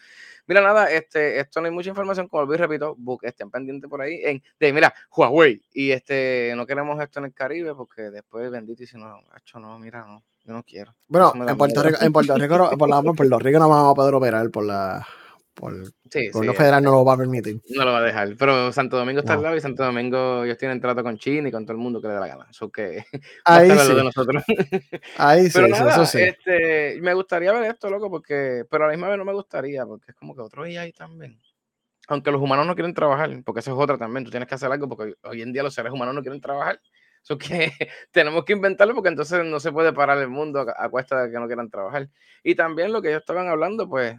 Mira, nada, este, esto no hay mucha información, como olvidé, repito, book, estén pendientes por ahí en, de, mira, Huawei, y este, no queremos esto en el Caribe porque después bendito y si no, hecho no, mira, no, yo no quiero. Bueno, en Puerto, Rico, en Puerto Rico, por, la, por Puerto Rico no vamos a poder operar por la por, sí, por federal no lo va a permitir. No lo va a dejar. Pero Santo Domingo está al lado y Santo Domingo ellos tienen trato con China y con todo el mundo que le da la gana. Eso que ahí sí. de nosotros. Ahí sí, eso sí. Este, me gustaría ver esto, loco, porque, pero a la misma vez no me gustaría, porque es como que otro día ahí también. Aunque los humanos no quieren trabajar, porque eso es otra también. Tú tienes que hacer algo porque hoy en día los seres humanos no quieren trabajar. Eso que tenemos que inventarlo porque entonces no se puede parar el mundo a, cuesta de que no quieran trabajar. Y también lo que ellos estaban hablando, pues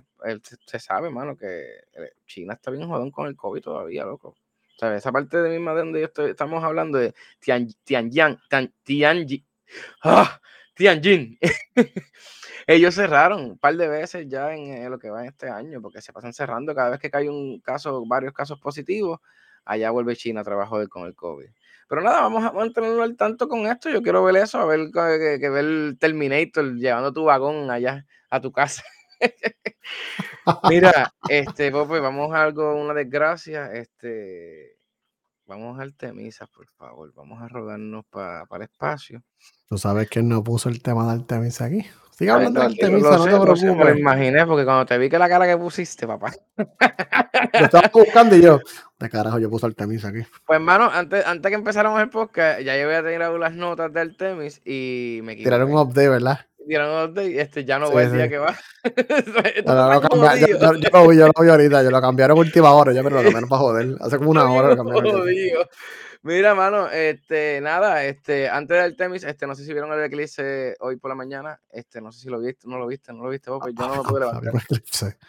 se, sabe, mano, que eh, China está bien jodón con el COVID todavía, loco. ¿Sabes? Esa parte de misma de donde yo estoy, estamos hablando de Tian, Tianjin, Tianjin, ¡ah! Tianjin. ellos cerraron un par de veces ya en, lo que va este año, porque se pasan cerrando cada vez que cae un caso, varios casos positivos, allá vuelve China a trabajar con el COVID. Pero nada, vamos a mantenerlo al tanto con esto. Yo quiero ver eso, a ver que, que, ver Terminator llevando tu vagón allá a tu casa. Mira, este, pues vamos a algo, una desgracia. Este, vamos al Artemisa, por favor. Vamos a rodarnos para el espacio. ¿Tú sabes quién no puso el tema de Artemisa aquí? Sigue hablando de Artemisa, no te preocupes. Me lo imaginé, porque cuando te vi que la cara que pusiste, papá. Lo estaba buscando y yo, de carajo, yo puse Artemis aquí. Pues, hermano, antes, antes que empezáramos el podcast, ya yo había tirado las notas de Artemis y me quité. Tiraron un update, ¿verdad? Tiraron un update, este, ya no voy a decir que va. yo, lo vi, yo lo vi ahorita, yo lo cambiaron última hora, ya me lo cambiaron para joder. Hace como una hora lo cambiaron. Mira, mano, este, nada, este, antes del Temis, este, no sé si vieron el eclipse hoy por la mañana, este, no sé si lo viste, no lo viste, no lo viste vos, pues yo no lo pude levantar.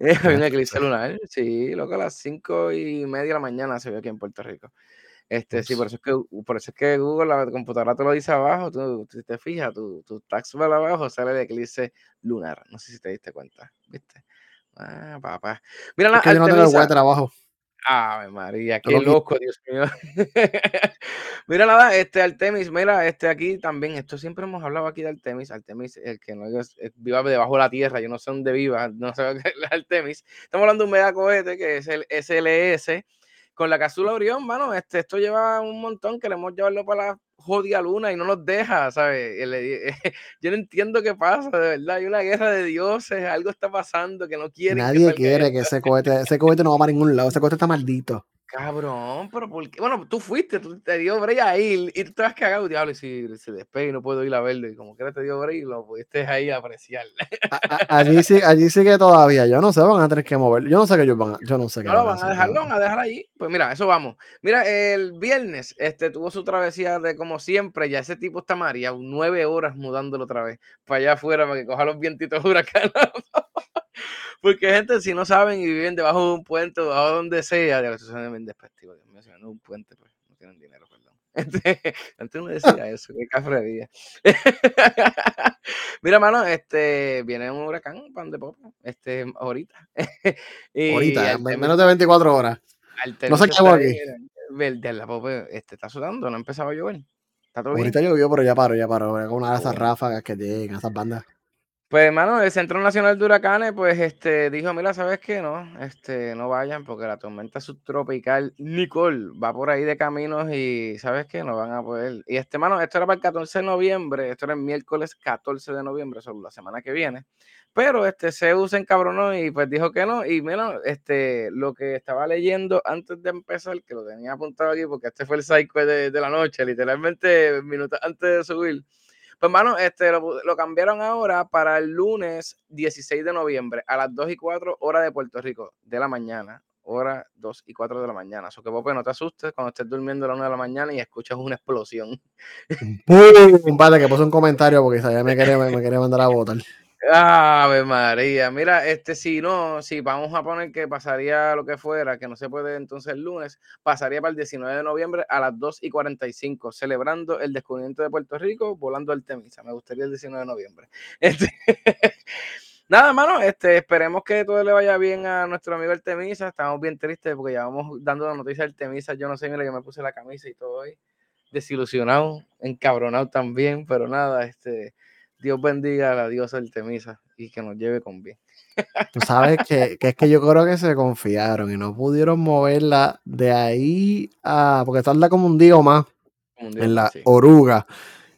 Hay un eclipse lunar, sí, loco, a las cinco y media de la mañana se vio aquí en Puerto Rico. Este, sí, por eso es que, por eso es que Google, la computadora te lo dice abajo, tú, si te fijas, tu, tu tax va abajo, sale el eclipse lunar. No sé si te diste cuenta, ¿viste? Ah, papá. Mira, es que yo no tengo el trabajo. Ave María, qué loco, Dios mío. mira nada, este Artemis, mira, este aquí también, esto siempre hemos hablado aquí de Artemis, Artemis, el que no es, viva debajo de la tierra, yo no sé dónde viva, no sé qué es Artemis. Estamos hablando de un mega cohete que es el SLS, con la cápsula Orión, mano, este, esto lleva un montón, queremos llevarlo para la jodida luna y no nos deja, ¿sabes? Yo no entiendo qué pasa, de verdad. Hay una guerra de dioses, algo está pasando que no quiere. Nadie quiere que ese cohete, ese cohete no va para ningún lado, ese cohete está maldito. Cabrón, pero ¿por qué? Bueno, tú fuiste, tú te dio break ahí y tú te vas cagado, diablo, y si se despegue y no puedo ir a verlo, y como que te dio break, lo pudiste ahí apreciar. allí, sí, allí sí que todavía, yo no sé, van a tener que mover, yo no sé que ellos van a, yo no sé qué. No, van, a dejarlo, van a dejar ahí. Pues mira, eso vamos. Mira, el viernes este, tuvo su travesía de como siempre, ya ese tipo está María, nueve horas mudándolo otra vez, para allá afuera, para que coja los vientitos huracanados. Porque gente, si no saben y viven debajo de un puente, debajo de donde sea, eso suena bien despectivo, Dios mío, si no un puente, pues no tienen dinero, perdón. Este, antes no decía eso, qué cafrería. Mira, mano, este, viene un huracán, pan de popa, este, ahorita. y ahorita, en menos de 24 horas. No se acabó aquí. De la popa, este, está sudando, no empezaba a llover. ¿Está todo ahorita llovió, pero ya paró, ya paró. Con una de esas ráfagas que llegan, esas bandas. Pues, hermano, el Centro Nacional de Huracanes, pues, este, dijo, mira, ¿sabes qué? No, este, no vayan porque la tormenta subtropical Nicole va por ahí de caminos y, ¿sabes qué? No van a poder. Y, este, hermano, esto era para el 14 de noviembre, esto era el miércoles 14 de noviembre, solo la semana que viene. Pero, este, Zeus se encabronó y, pues, dijo que no. Y, mira, este, lo que estaba leyendo antes de empezar, que lo tenía apuntado aquí porque este fue el cycle de, de la noche, literalmente minutos antes de subir pues, hermano, este, lo, cambiaron ahora para el lunes 16 de noviembre a las 2 y 4 horas de Puerto Rico de la mañana. Hora 2 y 4 de la mañana. Eso que, Pope, no te asustes cuando estés durmiendo a la 1 de la mañana y escuchas una explosión. ¡Pum! Vale, que puso un comentario porque ya me quería, me quería mandar a votar. Ave María, mira, este si no, si vamos a poner que pasaría lo que fuera, que no se puede entonces el lunes, pasaría para el 19 de noviembre a las 2 y 45, celebrando el descubrimiento de Puerto Rico, volando al Temisa. Me gustaría el 19 de noviembre. Este, nada, hermano, este, esperemos que todo le vaya bien a nuestro amigo el Temisa. Estamos bien tristes porque ya vamos dando la noticia del Temisa. Yo no sé, mira que me puse la camisa y todo hoy. Desilusionado, encabronado también, pero nada, este Dios bendiga a la diosa Artemisa y que nos lleve con bien. Tú sabes que, es que yo creo que se confiaron y no pudieron moverla de ahí a. Porque tarda como un día o más en la oruga,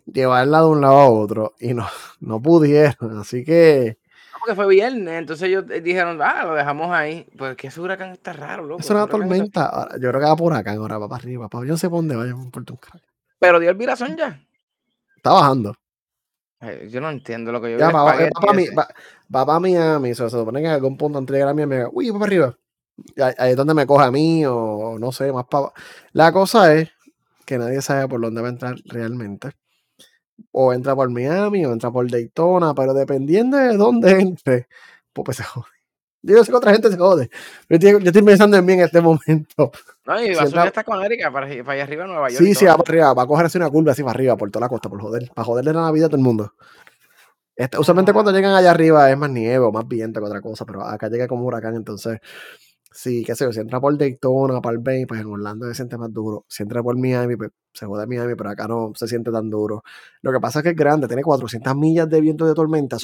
llevarla de un lado a otro y no, no pudieron. Así que. porque fue viernes, entonces ellos dijeron, ah, lo dejamos ahí. Pues que ese huracán está raro, loco. Es una tormenta. yo creo que va por acá ahora, va para arriba. Para, yo no sé por dónde vaya, por un Pero dio el virazón ya. Está bajando. Eh, yo no entiendo lo que yo ya, va, va, va, va, para Miami, se supone que en algún punto antes de llegar a Miami, uy, va para arriba. Ahí, es donde me coge a mí, o no sé, más para. La cosa es que nadie sabe por dónde va a entrar realmente. O entra por Miami, o entra por Daytona, pero dependiendo de dónde entre, pues, se. Yo sé que otra gente se jode. Yo estoy, pensando en mí en este momento. No, y va a subir hasta con Erika para, para, allá arriba Nueva York. Sí, sí, va para arriba. Va a coger así una curva así para arriba, por toda la costa, por joder. Para joderle la vida a todo el mundo. Este, usualmente cuando llegan allá arriba es más nieve o más viento que otra cosa, pero acá llega como huracán, entonces Sí, qué sé yo, si entra por Daytona, para el Bay, pues en Orlando se siente más duro. Si entra por Miami, pues se jode Miami, pero acá no se siente tan duro. Lo que pasa es que es grande, tiene 400 millas de viento de tormenta.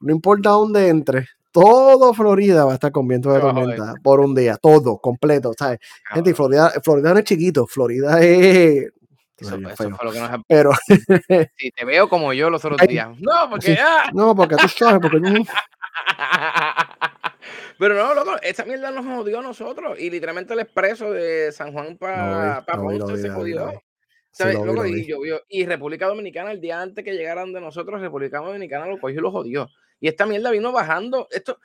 no importa dónde entre, todo Florida va a estar con viento de tormenta por un día, todo, completo, ¿sabes? Gente, Florida, Florida no es chiquito, Florida es... Eso, fue lo que nos... Pero... si te veo como yo los otros días. No, porque... ¡ah! No, porque tú sabes, porque... Pero no, loco, esa mierda nos jodió a nosotros. Y literalmente el expreso de San Juan para pa se jodió. ¿Sabes? loco, y llovió. Y República Dominicana, el día antes que llegaran de nosotros, República Dominicana lo cogió y lo jodió. Y esta mierda vino bajando. Esto,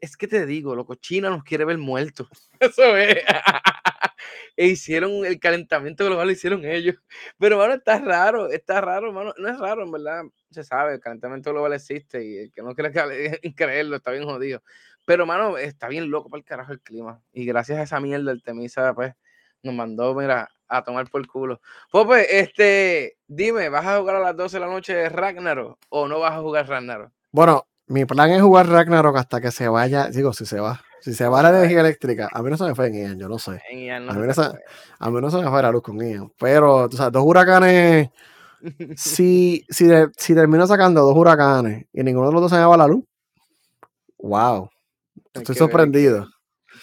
es que te digo, loco, China nos quiere ver muertos. Eso es. e hicieron el calentamiento global, lo hicieron ellos. Pero, bueno, está raro, está raro, mano. No es raro, en verdad. Se sabe, el calentamiento global existe y el que no quiere creerlo está bien jodido. Pero, mano, está bien loco para el carajo el clima. Y gracias a esa mierda, el Temisa, pues, nos mandó, mira, a tomar por culo. Pues, este, dime, ¿vas a jugar a las 12 de la noche Ragnarok o no vas a jugar Ragnarok? Bueno, mi plan es jugar Ragnarok hasta que se vaya, digo, si se va. Si se va la energía eléctrica, a mí no se me fue en Ian, yo no sé. a, mí no se, a, mí no se, me fue la luz con Ian. Pero, tú sabes, dos huracanes. si, si, si termino sacando dos huracanes y ninguno de los dos se me va la luz, wow. Estoy sorprendido.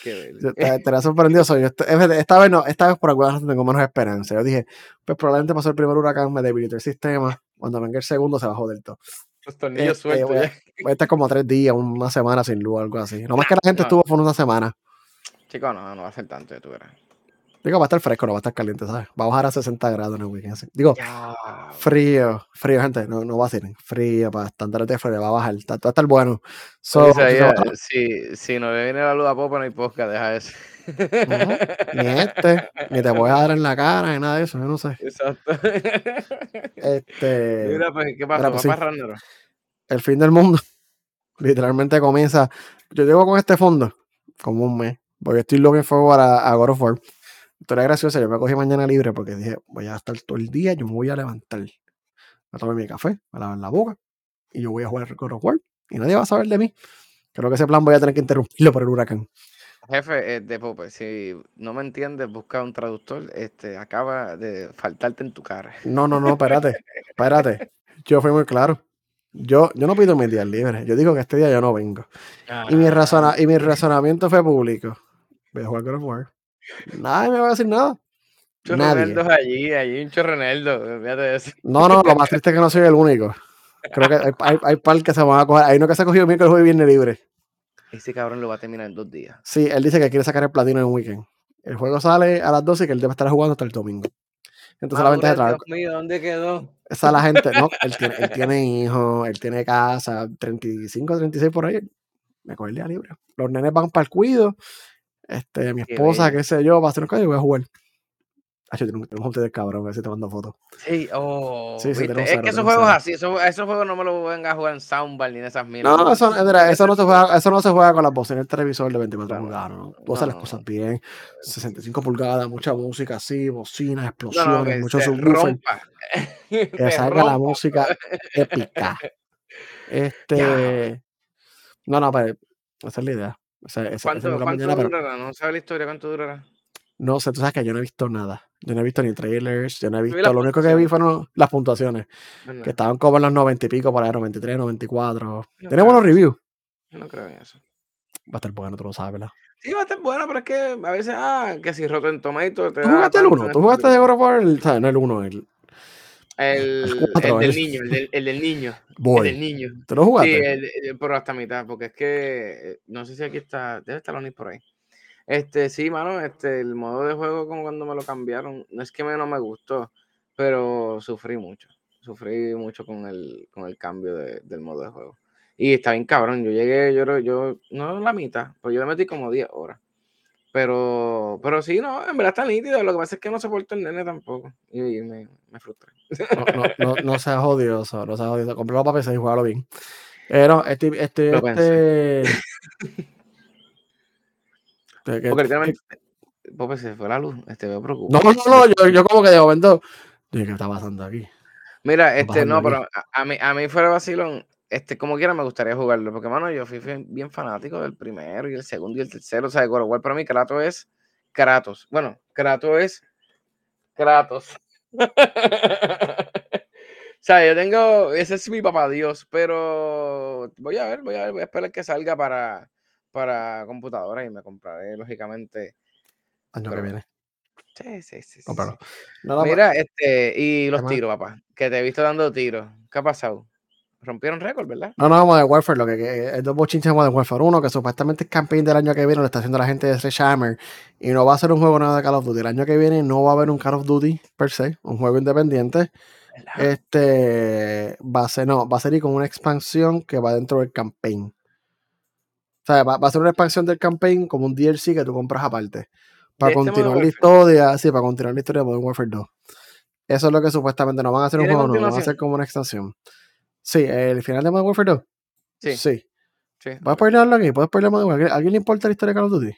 Te, sorprendido. Soy. Esta, vez no, esta vez por alguna razón tengo menos esperanza. Yo dije, pues probablemente pasó el primer huracán, me debilitó el sistema. Cuando venga el segundo se va a joder todo. Los tornillos este, sueltos. Voy a estar como tres días, una semana sin luz, algo así. No más que la gente estuvo por una semana. Chico, no, no va a ser tanto, tú verás. Digo, va a estar fresco, no va a estar caliente, ¿sabes? Va a bajar a 60 grados en el weekend. Digo, frío, frío, gente, no, no va a ser frío, para estar de frío, va a bajar, va a estar bueno. So, si, si no le viene la luz a popa, no hay posca, deja eso. Ni este, ni te voy a dar en la cara, ni nada de eso, yo no sé. Exacto. Este. Mira, pues, ¿qué pasa? Pues, el fin del mundo. Literalmente comienza. Yo llego con este fondo como un mes, porque estoy looking forward a, a God of War. Historia graciosa, yo me cogí mañana libre porque dije, voy a estar todo el día, yo me voy a levantar. a tomar mi café, a lavar la boca, y yo voy a jugar God of War. Y nadie va a saber de mí. Creo que ese plan voy a tener que interrumpirlo por el huracán. Jefe eh, de Pope, si no me entiendes, busca un traductor. Este, acaba de faltarte en tu cara. No, no, no, espérate, espérate. Yo fui muy claro. Yo, yo no pido mis días libres. Yo digo que este día yo no vengo. Y, mi razona, y mi razonamiento fue público. Voy a jugar God of War. Nadie me va a decir nada. Nadie. allí, allí un chorreneldo. No, no, lo más triste es que no soy el único. Creo que hay, hay, hay par que se van a coger. Hay uno que se ha cogido miércoles, jueves y viernes libre. Ese cabrón lo va a terminar en dos días. Sí, él dice que quiere sacar el platino en un weekend. El juego sale a las 12 y que él debe estar jugando hasta el domingo. Entonces la ventaja de. Dios mío, ¿dónde quedó? Esa es la gente, ¿no? Él tiene, él tiene hijos, él tiene casa, 35, 36 por ahí. Me coge el día libre. Los nenes van para el cuido. Este, mi esposa, qué, sé yo, va a hacer un calle y voy a jugar. Ah, yo tengo, un de cabrón, a ver si te mando fotos. Sí, oh. Sí, sí, es que esos juegos así, esos, esos, juegos no me los vengan a jugar en Soundbar ni en esas mierdas. No, eso, eso, no se juega, eso no se juega con las voces en el televisor de 24 pulgadas. ¿no? Tú haces las cosas bien. 65 pulgadas, mucha música así, bocinas, explosiones, mucho subwoofer. Que salga la música épica. Este. No, no, pero esa es la idea. Esa, esa, ¿Cuánto, esa ¿cuánto durará? Pero... No sabe la historia, ¿cuánto durará? No sé, tú sabes que yo no he visto nada. Yo no he visto ni trailers, yo no he visto. Lo único que vi fueron las puntuaciones. Que estaban como en los 90 y pico, para 93, 94. Tiene buenos reviews. Yo no creo en eso. Va a estar bueno, tú lo sabes, ¿verdad? Sí, va a estar bueno, pero es que a veces, ah, que si Rotten Tomato te ¿Tú jugaste el 1? ¿Tú jugaste de God of War? El, no el 1, el. El, el, del niño, el del, el del niño. Boy. El del niño. ¿Te lo jugaste? Sí, pero hasta mitad, porque es que no sé si aquí está, debe estar Onis por ahí. Este, sí, mano, este, el modo de juego como cuando me lo cambiaron, no es que me no me gustó, pero sufrí mucho. Sufrí mucho con el, con el cambio de, del modo de juego. Y está bien cabrón. Yo llegué, yo, yo no la mitad, pero yo le metí como 10 horas. Pero, pero sí, no, en verdad está nítido. Lo que pasa es que no soporto el nene tampoco. Y, me, me frustré. No, no, no, seas odioso, no seas odioso. Compralo para PC y jugarlo bien. Pero este, este, este, porque literalmente, Pope se fue la luz, este veo preocupado. No, no, no, yo, yo como que de momento, ¿qué está pasando aquí? Mira, este, no, pero a, mí, a mí fuera vacilón, este, como quiera me gustaría jugarlo, porque, mano, yo fui bien fanático del primero y el segundo y el tercero, o sea, igual para mí Kratos es Kratos. Bueno, Kratos es Kratos. o sea, yo tengo, ese es mi papá Dios, pero voy a ver, voy a ver, voy a esperar que salga para para computadora y me compraré, lógicamente. Año que viene. Sí, sí, sí. Mira, este, y los tiros, papá. Que te he visto dando tiros. ¿Qué ha pasado? Rompieron récord, ¿verdad? No, no, Modern Warfare, lo que, que es dos bochinches de Modern Warfare. Uno, que supuestamente es campaign del año que viene, lo está haciendo la gente de Sledgehammer. Y no va a ser un juego nada de Call of Duty. El año que viene no va a haber un Call of Duty per se, un juego independiente. Este va a ser, no, va a ser con una expansión que va dentro del campaign. O sea, va, a ser una expansión del campaign como un DLC que tú compras aparte. Para este continuar la historia, sí, para continuar la historia de Modern Warfare 2. Eso es lo que supuestamente no van a hacer un juego, no, van a hacer como una extensión. Sí, el final de Modern Warfare 2. Sí. Sí. sí. ¿Vas a spoilerlo aquí? ¿Puedes spoiler Modern Warfare? ¿A alguien le importa la historia de Call of Duty?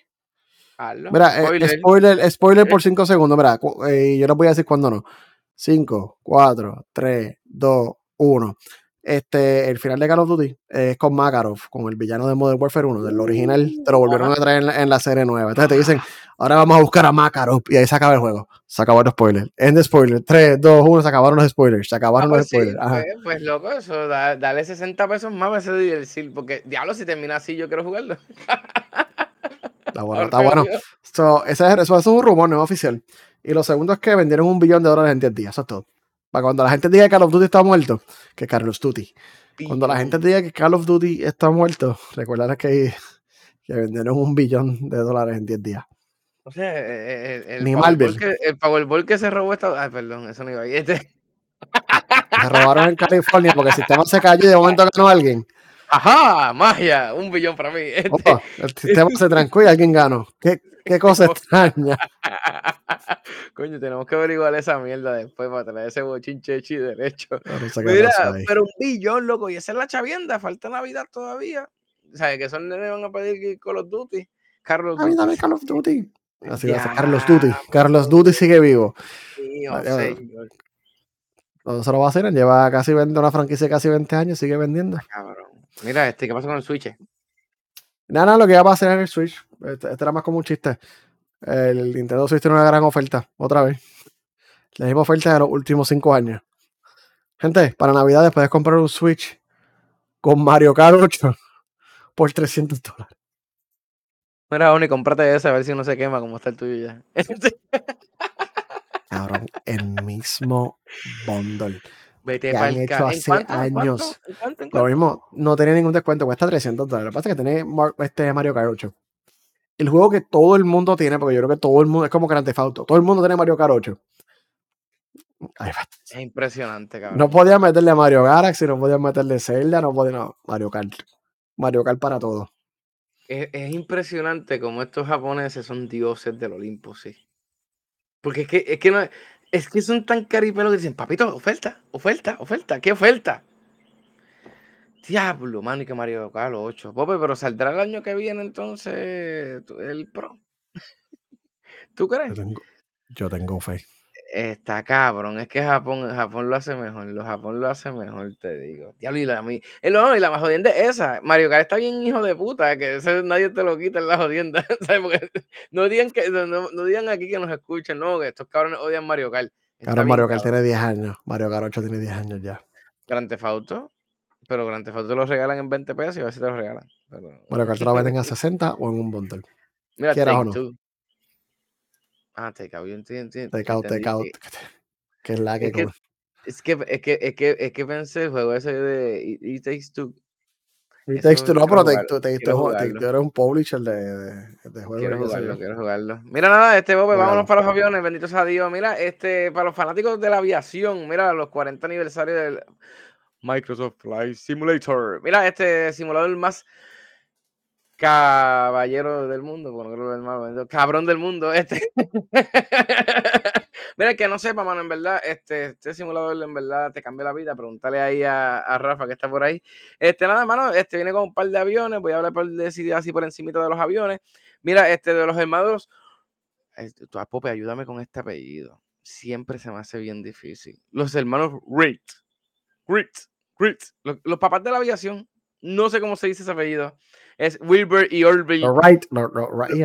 Mira, eh, spoiler, spoiler, por 5 segundos. Mira, eh, yo les voy a decir cuándo no. 5, 4, 3, 2, 1 este, el final de Call of Duty es con Makarov, con el villano de Modern Warfare 1, del original, te lo volvieron a traer en la, serie nueva. Entonces te dicen, ahora vamos a buscar a Makarov y ahí se acaba el juego. Se acabaron los spoilers. End de spoiler. 3, 2, 1, se acabaron los spoilers. Se acabaron ah, los pues spoilers. Pues, pues, loco, eso, dale 60 pesos más a ese DLC, porque diablo, si termina así, yo quiero jugarlo. Está bueno, está bueno. So, ese, eso, eso es un rumor, no es oficial. Y lo segundo es que vendieron un billón de dólares en 10 días, eso es todo. Para cuando la gente diga que Call of Duty está muerto, que Carlos Duty. Cuando la gente diga que Call of Duty está muerto, recuerden que, que vendieron un billón de dólares en 10 días. O sea, eh, eh, el, el, Powerball que, el Powerball que se robó esta. Ay, perdón, eso no iba ahí. Este. Se robaron en California porque el sistema se cayó y de momento ganó alguien. Ajá, magia, un billón para mí. Este. el sistema se trancó y alguien ganó. ¿Qué, qué cosa extraña. Coño, tenemos que averiguar esa mierda después para traer ese bochinche y derecho. Mira, pero un billón, loco, y esa es la chavienda, falta Navidad todavía. ¿Sabes que son nenes van a pedir Call of Duty? Carlos Duty. dame Call of Duty. Así va a ser Carlos Duty. Carlos Duty sigue vivo. No se lo va a hacer, lleva casi vendiendo una franquicia casi 20 años, sigue vendiendo. Cabrón. Mira, este, ¿qué pasa con el Switch? Nada, nada, lo que va a pasar en el Switch. Este, este, era más como un chiste. El Nintendo Switch tiene una gran oferta, otra vez. La misma oferta de los últimos 5 años. Gente, para Navidad puedes comprar un Switch con Mario Kart 8 por 300 dólares. Mira, Oni, cómprate ese a ver si no se quema como está el tuyo ya. Cabrón, el mismo bundle. Vete que han hecho hace años. Lo mismo, no tenía ningún descuento, cuesta 300 dólares. Lo que pasa es que tiene este Mario Kart 8. El juego que todo el mundo tiene, porque yo creo que todo el mundo, es como Grand Theft Auto, todo el mundo tiene Mario Kart 8. es impresionante, cabrón. No podía meterle a Mario Galaxy, no podía meterle Zelda, no podía, no, Mario Kart. Mario Kart para todo. Es, impresionante como estos japoneses son dioses del Olimpo, sí. Porque es que, es que, no, es que son tan caripelos que dicen, papito, oferta, oferta, oferta, ¿qué oferta? Diablo, mano, y que Mario Kart 8. Pope, pero saldrá el año que viene entonces el Pro. ¿Tú crees? Yo tengo, yo tengo fe. Está cabrón, es que Japón, Japón lo hace mejor, lo Japón lo hace mejor, te digo. Diablo, y la, la, y la más jodienda es esa. Mario Kart está bien hijo de puta, que nadie te lo quita en la jodienda. no, digan que, no, digan aquí que nos escuchen, no, que estos cabrones odian Mario Kart. Ahora Mario Kart tiene 10 años, Mario Kart 8 tiene 10 años ya. Grand Theft Auto, pero Grand Theft Auto te lo regalan en 20 pesos y a ver si te lo regalan. Mario Kart te lo venden a 60 o en un bundle. Mira, Quieras o no. Ah, Takeout, yo entiendo. Takeout, Takeout. Que es la que. Es que, es que, es que, es que, pensé el juego ese de It, Takes Two. It Takes Two, no, pero te, eres un publisher de, de, juegos. Quiero jugarlo, quiero jugarlo. Mira, nada, este Bobe, vámonos para los aviones, bendito sea Dios. Mira, este, para los fanáticos de la aviación, mira, los 40 aniversarios del Microsoft Flight Simulator. Mira, este simulador más caballero del mundo, bueno, creo que cabrón del mundo, este. Mira, que no sepa, mano, en verdad, este, este simulador en verdad te cambia la vida. Pregúntale ahí a, Rafa que está por ahí. Este, nada, mano, este viene con un par de aviones. Voy a hablar por decidir así por encima de los aviones. Mira, este de los hermanos. Este, tu Pope, ayúdame con este apellido. Siempre se me hace bien difícil. Los hermanos Reed. Reed. Los papás de la aviación. No sé cómo se dice ese apellido es Wilbur y Orville. Right, right,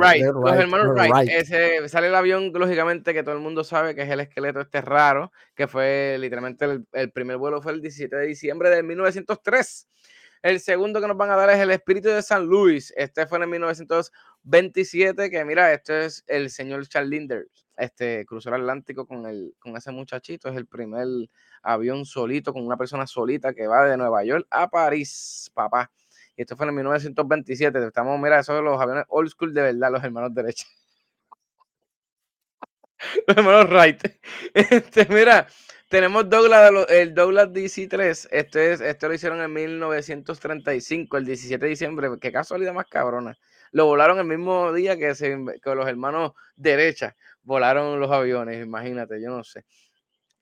right, Los hermanos Wright. Ese, sale el avión, lógicamente, que todo el mundo sabe que es el esqueleto este raro, que fue literalmente el, primer vuelo fue el 17 de diciembre de 1903. El segundo que nos van a dar es el espíritu de San Luis. Este fue en 1927, que mira, este es el señor Charles Linder. Este cruzó el Atlántico con, el, con ese muchachito. Es el primer avión solito, con una persona solita que va de Nueva York a París, papá. Y esto fue en 1927. Estamos, mira, esos son los aviones old school de verdad, los hermanos derecha. los hermanos right. Este, mira, tenemos Douglas, el Douglas DC-3. Este, es, lo hicieron en 1935, el 17 de diciembre. Qué casualidad más cabrona. Lo volaron el mismo día que, se, que los hermanos derecha volaron los aviones. Imagínate, yo no sé.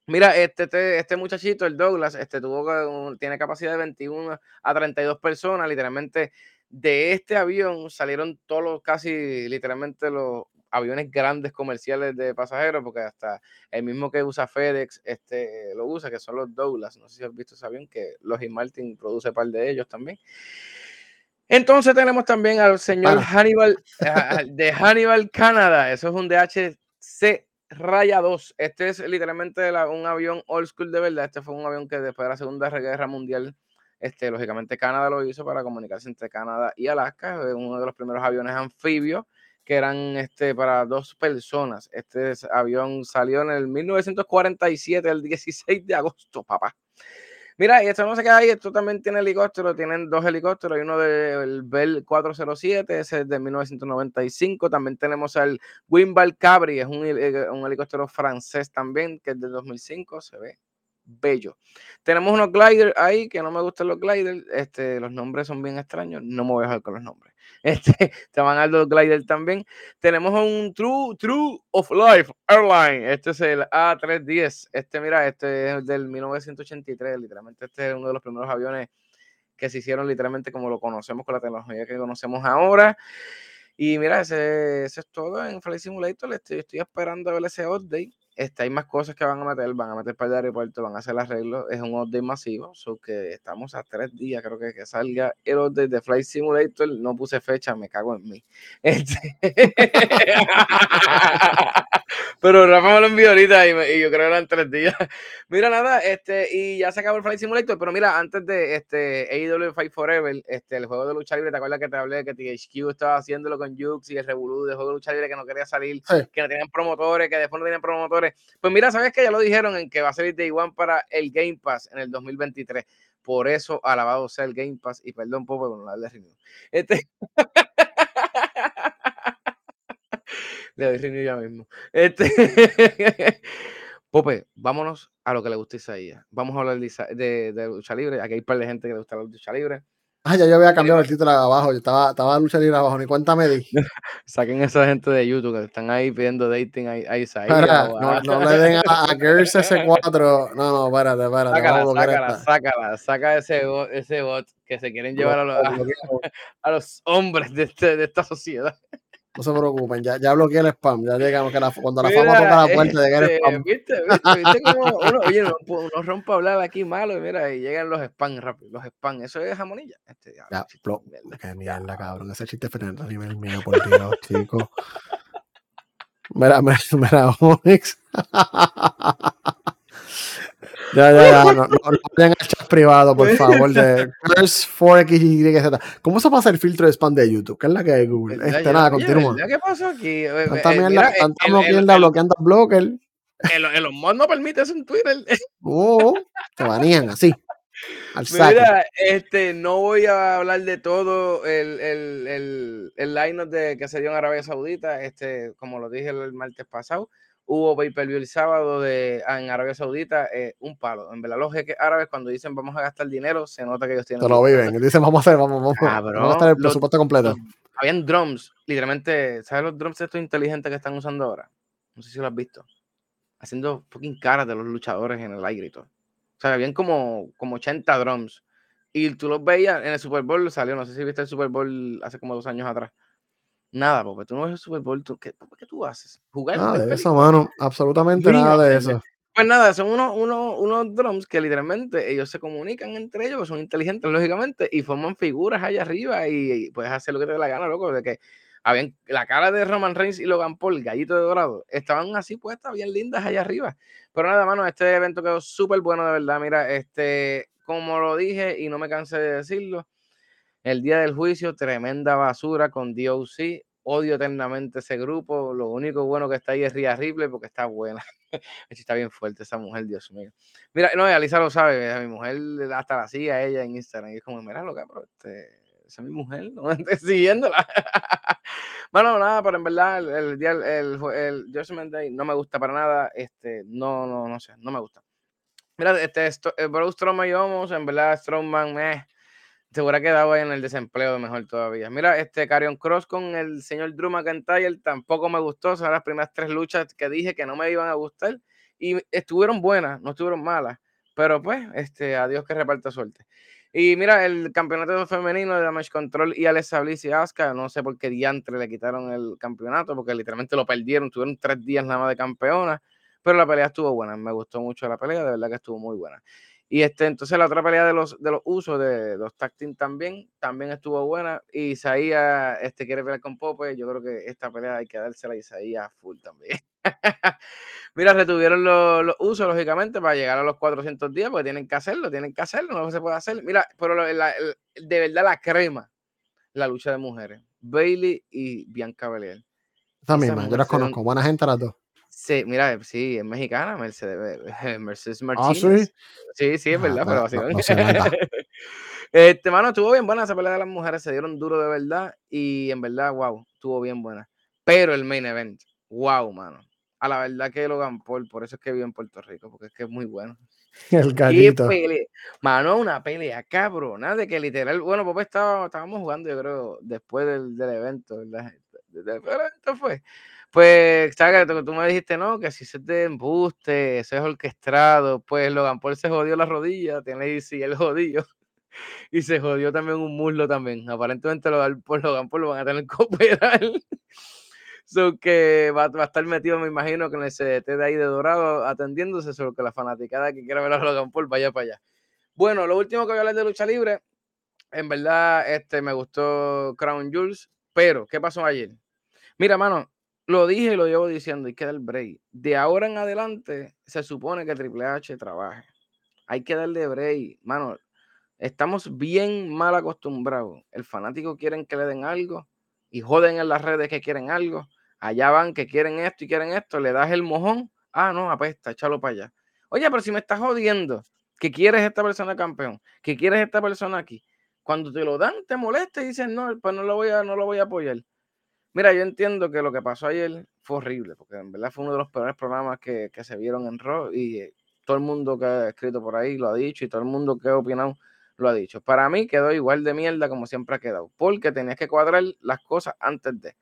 Mira, este, este, este, muchachito, el Douglas, este, tuvo, tiene capacidad de 21 a 32 personas. Literalmente, de este avión salieron todos los, casi literalmente los aviones grandes comerciales de pasajeros, porque hasta el mismo que usa FedEx este, lo usa, que son los Douglas. No sé si has visto ese avión, que Lockheed Martin produce un par de ellos también. Entonces tenemos también al señor Hannibal, de Hannibal Canada. Eso es un DHC Raya 2. Este es literalmente un avión old school de verdad. Este fue un avión que después de la Segunda Guerra Mundial, este, lógicamente Canadá lo hizo para comunicarse entre Canadá y Alaska. Uno de los primeros aviones anfibios que eran este, para dos personas. Este avión salió en el 1947, el 16 de agosto, papá. Mira, y esto no se queda ahí, esto también tiene helicóptero, tienen dos helicópteros, hay uno del Bell 407, ese es de 1995, también tenemos el Wimbal Cabri, es un, eh, un, helicóptero francés también, que es de 2005, se ve bello. Tenemos unos gliders ahí que no me gustan los gliders. Este, los nombres son bien extraños. No me voy a dejar con los nombres. Este, te van a dar los gliders también. Tenemos un True, True of Life Airline. Este es el A310. Este, mira, este es del 1983. Literalmente, este es uno de los primeros aviones que se hicieron literalmente como lo conocemos con la tecnología que conocemos ahora. Y mira, ese, es todo en Flight Simulator. Estoy, estoy esperando a ver ese update. Este, hay más cosas que van a meter, van a meter para el aeropuerto, van a hacer arreglos. Es un update masivo, so que estamos a tres días, creo que, que salga el update de Flight Simulator. No puse fecha, me cago en mí. Este... Pero Rafa me lo envió ahorita y, yo creo que eran tres días. mira, nada, este, y ya se acabó el Flight Simulator, pero mira, antes de este AEW Fight Forever, este, el juego de lucha libre, ¿te acuerdas que te hablé que THQ estaba haciéndolo con Jux y el Revolú de juego de lucha libre que no quería salir, que no tenían promotores, que después no tenían promotores? Pues mira, ¿sabes que Ya lo dijeron en que va a salir Day One para el Game Pass en el 2023. Por eso, alabado sea el Game Pass, y perdón, Pope, por no darle. Este... Le doy ya mismo. Este... Pope, vámonos a lo que le gusta a Isaías. Vamos a hablar de, de, lucha libre. Aquí hay un par de gente que le gusta la lucha libre. Ah, ya yo había cambiado el título abajo. Yo estaba, estaba lucha libre abajo. Ni cuenta me di. Saquen esa gente de YouTube que están ahí pidiendo dating a, a Isaías. no, no, le den a, a Girls S4. No, no, espérate, espérate. Sácala, sácala, sácala. Saca ese bot, ese bot que se quieren llevar a los, a, los hombres de, este, de esta sociedad. No se preocupen, ya, ya bloqueé el spam. Ya llegamos que la, cuando la fama toca la puerta, llega el este, spam. ¿Viste? ¿Viste? ¿Viste cómo uno, oye, uno, uno rompe a hablar aquí malo y mira, y llegan los spam rápido. Los spam, eso es jamonilla. Este, ya, ya, blo, qué mierda, cabrón. Ese chiste frenando a nivel mío, por Dios, chicos. Mira, mira, mira, Onyx. Ya, ya, ya, no, no, vayan al chat privado, por favor, de Curse 4XYZ. ¿Cómo se pasa el filtro de spam de YouTube? ¿Qué es la que hay Google? Este, ya, nada, continúa. ¿Qué pasó aquí? Tanta eh, mierda, tanta mierda bloqueando el blocker. El, el, el no permite eso en Twitter. Oh, te banían así. Al Mira, este, no voy a hablar de todo el, el, el, el line de que se dio en Arabia Saudita, este, como lo dije el martes pasado hubo pay per view el sábado de, ah, en Arabia Saudita, eh, un palo. En verdad, los jeques árabes, cuando dicen vamos a gastar dinero, se nota que ellos tienen. Se lo viven. Dicen vamos a hacer, vamos, vamos, vamos a gastar el presupuesto completo. Habían drums, literalmente, ¿sabes los drums estos inteligentes que están usando ahora? No sé si lo has visto. Haciendo fucking caras de los luchadores en el aire y todo. O sea, habían como, como 80 drums. Y tú los veías en el Super Bowl, salió, no sé si viste el Super Bowl hace como dos años atrás Nada, porque tú no ves el Super Bowl. ¿qué, ¿Qué tú haces? Jugar. Nada de eso, mano. Absolutamente nada de eso. Pues nada, son unos, unos, unos drums que literalmente ellos se comunican entre ellos, son inteligentes, lógicamente, y forman figuras allá arriba y, puedes hacer lo que te dé la gana, loco. De que habían la cara de Roman Reigns y Logan Paul, gallito de dorado, estaban así puestas, bien lindas allá arriba. Pero nada, mano, este evento quedó súper bueno, de verdad. Mira, este, como lo dije y no me cansé de decirlo, el día del juicio, tremenda basura con DOC. Odio eternamente ese grupo. Lo único bueno que está ahí es Ria Ripley porque está buena. está bien fuerte esa mujer, Dios mío. Mira, no, Alisa lo sabe. Mi mujer hasta la sigue a ella en Instagram. Y es como, mira, loca, pero este, esa es mi mujer. No siguiéndola. bueno, nada, pero en verdad el, día, el, el, Judgment Day no me gusta para nada. Este, no, no, no sé, no me gusta. Mira, este, esto, eh, Bro Strowman y Homos, en verdad, Strowman, eh, se hubiera quedado en el desempleo mejor todavía. Mira, este Carion Cross con el señor Drew McIntyre tampoco me gustó. Son las primeras tres luchas que dije que no me iban a gustar. Y estuvieron buenas, no estuvieron malas. Pero pues, este, adiós que reparta suerte. Y mira, el campeonato femenino de Damage Control y Alex Bliss y Asuka, no sé por qué diantre le quitaron el campeonato, porque literalmente lo perdieron, tuvieron tres días nada más de campeona, pero la pelea estuvo buena, me gustó mucho la pelea, de verdad que estuvo muy buena. Y este, entonces la otra pelea de los, de los usos de los tag también, también estuvo buena. Y Isaías este, quiere pelear con Pope. Yo creo que esta pelea hay que dársela a Isaías full también. Mira, retuvieron los, los, usos, lógicamente, para llegar a los 400 días, porque tienen que hacerlo, tienen que hacerlo, no se puede hacer. Mira, pero de verdad la crema, la lucha de mujeres. Bailey y Bianca Belair. Esa misma, yo las conozco, buena gente las dos. Sí, mira, sí, es mexicana, Mercedes, Mercedes Martínez. ¿Ah, sí? Sí, sí, es ah, verdad, pero básicamente. este, mano, estuvo bien buena esa pelea de las mujeres, se dieron duro de verdad y en verdad, wow, estuvo bien buena. Pero el main event, wow, mano. A la verdad que Logan Paul, por eso es que vive en Puerto Rico, porque es que es muy bueno. El gallito. Pelea. Mano, una pelea cabrona de que literal, bueno, pues estaba, estábamos jugando, yo creo, después del, del evento, ¿verdad? Desde evento fue. Pues, ¿sabes? Tú, me dijiste, no, que si se te embuste, eso es orquestado, pues Logan Paul se jodió la rodilla, tiene sí, el jodido. Y se jodió también un muslo también. Aparentemente Logan Paul, Logan Paul lo van a tener que operar. So que va, va, a estar metido, me imagino, que en el CDT de ahí de Dorado atendiéndose, solo que la fanaticada que quiera ver a Logan Paul vaya para allá. Bueno, lo último que voy a hablar de lucha libre, en verdad, este, me gustó Crown Jules, pero ¿qué pasó ayer? Mira, mano, lo dije y lo llevo diciendo, y queda el break. De ahora en adelante se supone que Triple H trabaje. Hay que darle break. Mano, estamos bien mal acostumbrados. El fanático quieren que le den algo y joden en las redes que quieren algo allá van que quieren esto y quieren esto, le das el mojón, ah, no, apesta, échalo para allá. Oye, pero si me estás jodiendo, que quieres esta persona campeón, que quieres esta persona aquí, cuando te lo dan, te molesta y dices, no, pues no lo voy a, no lo voy a apoyar. Mira, yo entiendo que lo que pasó ayer fue horrible, porque en verdad fue uno de los peores programas que, que se vieron en Raw y eh, todo el mundo que ha escrito por ahí lo ha dicho y todo el mundo que ha opinado lo ha dicho. Para mí quedó igual de mierda como siempre ha quedado, porque tenías que cuadrar las cosas antes de.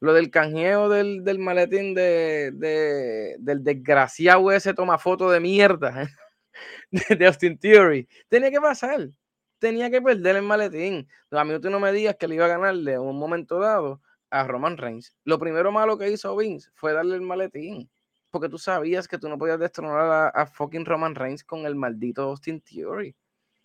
Lo del canjeo del, del maletín de, de, del desgraciado ese toma foto de mierda de, de Austin Theory. Tenía que pasar. Tenía que perder el maletín. A mí tú no me digas que le iba a ganarle en un momento dado a Roman Reigns. Lo primero malo que hizo Vince fue darle el maletín. Porque tú sabías que tú no podías destronar a, a fucking Roman Reigns con el maldito Austin Theory.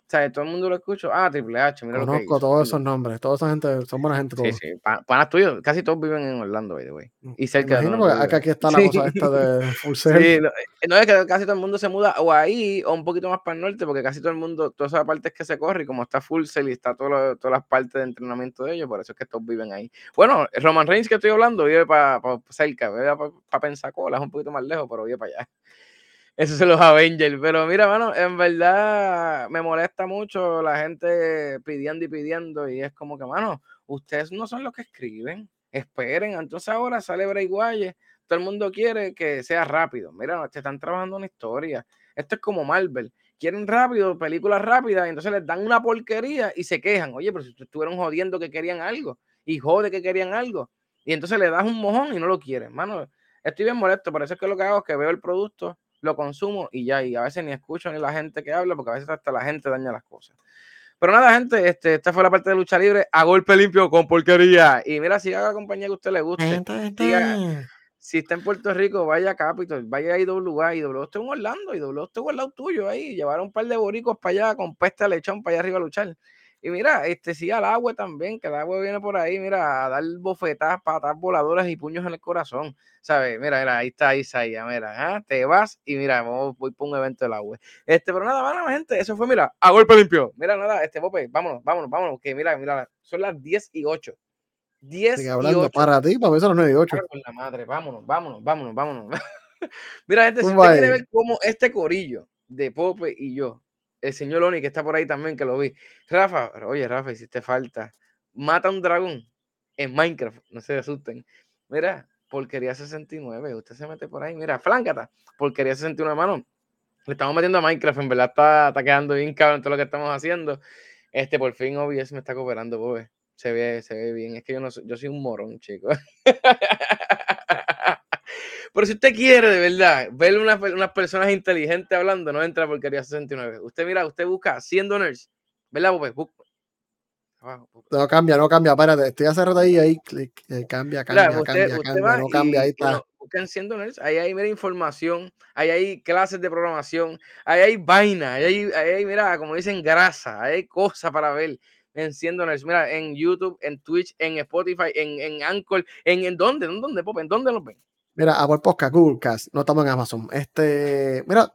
O sea, todo el mundo lo escucha. Ah, Triple H, mira Conozco lo que hizo. todos esos nombres. Toda esa gente, son buena gente todos. Sí, sí. Pa- Panas tuyos, casi todos viven en Orlando, by the way. Y Me cerca de tú acá aquí está la Sí. cosa esta de Full. Sí, no, eh, no es que casi todo el mundo se muda o ahí o un poquito más para el norte, porque casi todo el mundo, todas esas partes que se corre, y como está Full Sail y está todo lo- todas las partes de entrenamiento de ellos, por eso es que todos viven ahí. Bueno, Roman Reigns que estoy hablando vive para cerca, vive para Pensacola, es un poquito más lejos, pero vive para allá. Esos son los Avengers. Pero mira, mano, en verdad me molesta mucho la gente pidiendo y pidiendo. Y es como que, mano, ustedes no son los que escriben. Esperen. Entonces ahora sale Bray. Todo el mundo quiere que sea rápido. Mira, te están trabajando una historia. Esto es como Marvel. Quieren rápido, películas rápidas, y entonces les dan una porquería y se quejan. Oye, pero si estuvieron jodiendo que querían algo, y jode que querían algo, y entonces le das un mojón y no lo quieren. Mano, estoy bien molesto, por eso es que lo que hago es que veo el producto, lo consumo y ya, y a veces ni escucho ni la gente que habla, porque a veces hasta la gente daña las cosas. Pero nada, gente, este, esta fue la parte de lucha libre a golpe limpio con porquería. Y mira, si haga la compañía que a usted le guste, siga- si está en Puerto Rico, vaya a Capitol, vaya a IWA, IWA está en Orlando, IWA está en al lado tuyo ahí, llevar un par de boricos para allá con peste de lechón para allá arriba a luchar. Y mira, este sí al agua también, que el agua viene por ahí, mira, a dar bofetadas, patas voladoras y puños en el corazón, ¿sabes? Mira, mira, ahí está Isaías, mira, te vas y mira, vamos, voy por un evento del agua. Este, pero nada, bueno, gente, eso fue, mira, a golpe limpio. Mira, nada, este, Pope, vámonos, vámonos, vámonos, que mira, mira, son las 10 y 8. 10 Sigue y hablando 8. para ti, para mí son las 9 y 8. Cago en la madre, vámonos, vámonos, vámonos, vámonos. Mira, gente, si usted quiere ver cómo este corillo de Pope y yo, el señor Oni que está por ahí también, que lo vi. Rafa, oye, Rafa, hiciste falta. Mata un dragón en Minecraft, no se asusten. Mira, porquería 69, usted se mete por ahí, mira, fláncata, porquería 61, mano. Le estamos metiendo a Minecraft, en verdad está, está quedando bien cabrón todo lo que estamos haciendo. Este, por fin OBS me está cooperando, Pope. Se ve, se ve bien. Es que yo no soy, yo soy un morón, chico. Pero si usted quiere de verdad ver unas, unas personas inteligentes hablando, no entra porquería 69. Usted mira, usted busca 100 donors, ¿verdad, Pope? Bu- Abajo, Pope. No cambia, no cambia, espérate, estoy hace rato ahí, ahí, clic, eh, cambia, cambia, usted, cambia, usted cambia, va no cambia, ahí está. bueno, buscan 100 donors, ahí hay mira, información, ahí hay clases de programación, ahí hay vaina, ahí hay, ahí hay, mira, como dicen, grasa, ahí hay cosas para ver en 100 donors. Mira, en YouTube, en Twitch, en Spotify, en, en Anchor, en, en dónde, en dónde, Pope, en dónde los ven. Mira, Apple Podcast, Google Cast, no estamos en Amazon. Este, mira,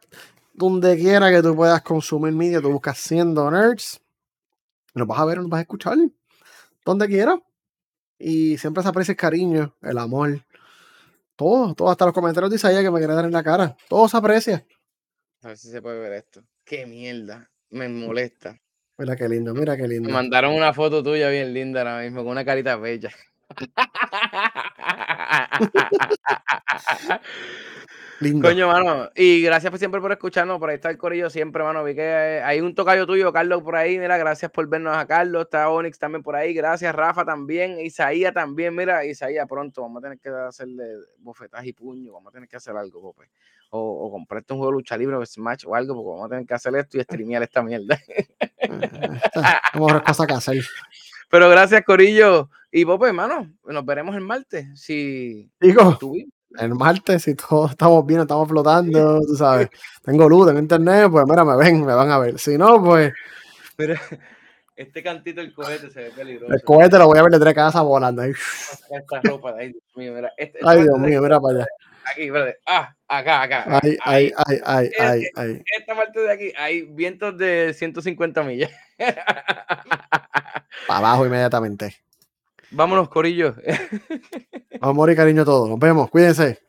donde quiera que tú puedas consumir media, tú buscas 100 nerds, nos vas a ver, nos vas a escuchar, donde quiera. Y siempre se aprecia el cariño, el amor, todo, todo, hasta los comentarios de Isaías que me quiere dar en la cara, todo se aprecia. A ver si se puede ver esto. Qué mierda, me molesta. Mira qué lindo, mira qué Me lindo. mandaron una foto tuya bien linda ahora mismo, con una carita bella. Lindo. Coño, mano. Y gracias por siempre por escucharnos. Por ahí está el corillo siempre, mano. Vi que hay un tocayo tuyo, Carlos, por ahí. Mira, gracias por vernos a Carlos. Está Onyx también por ahí. Gracias, Rafa también. Isaías también. Mira, Isaías, pronto vamos a tener que hacerle bofetaje y puño. Vamos a tener que hacer algo, Pope. O, o comprarte un juego de lucha libre o Smash o algo, porque vamos a tener que hacer esto y streamear esta mierda. Vamos a cosas que hacer. Pero gracias, Corillo. Y Pope, hermano, nos veremos el martes. Si Digo, el martes, si todos estamos bien, estamos flotando, tú sabes, tengo luz, tengo internet, pues mira, me ven, me van a ver. Si no, pues. Pero este cantito del cohete se ve peligroso. El cohete lo voy a ver de tres casas volando. Ahí. Esta ropa, ay, Dios mío, mira. Este, ay, Dios mío, mira para allá. Aquí, espérate. Ah, acá, acá. Ay, ay, ay, ay, ay, ay. Esta parte de aquí, hay vientos de 150 millas. Para abajo inmediatamente. Vámonos, Corillo. Vamos a morir, cariño, todos. Nos vemos. Cuídense.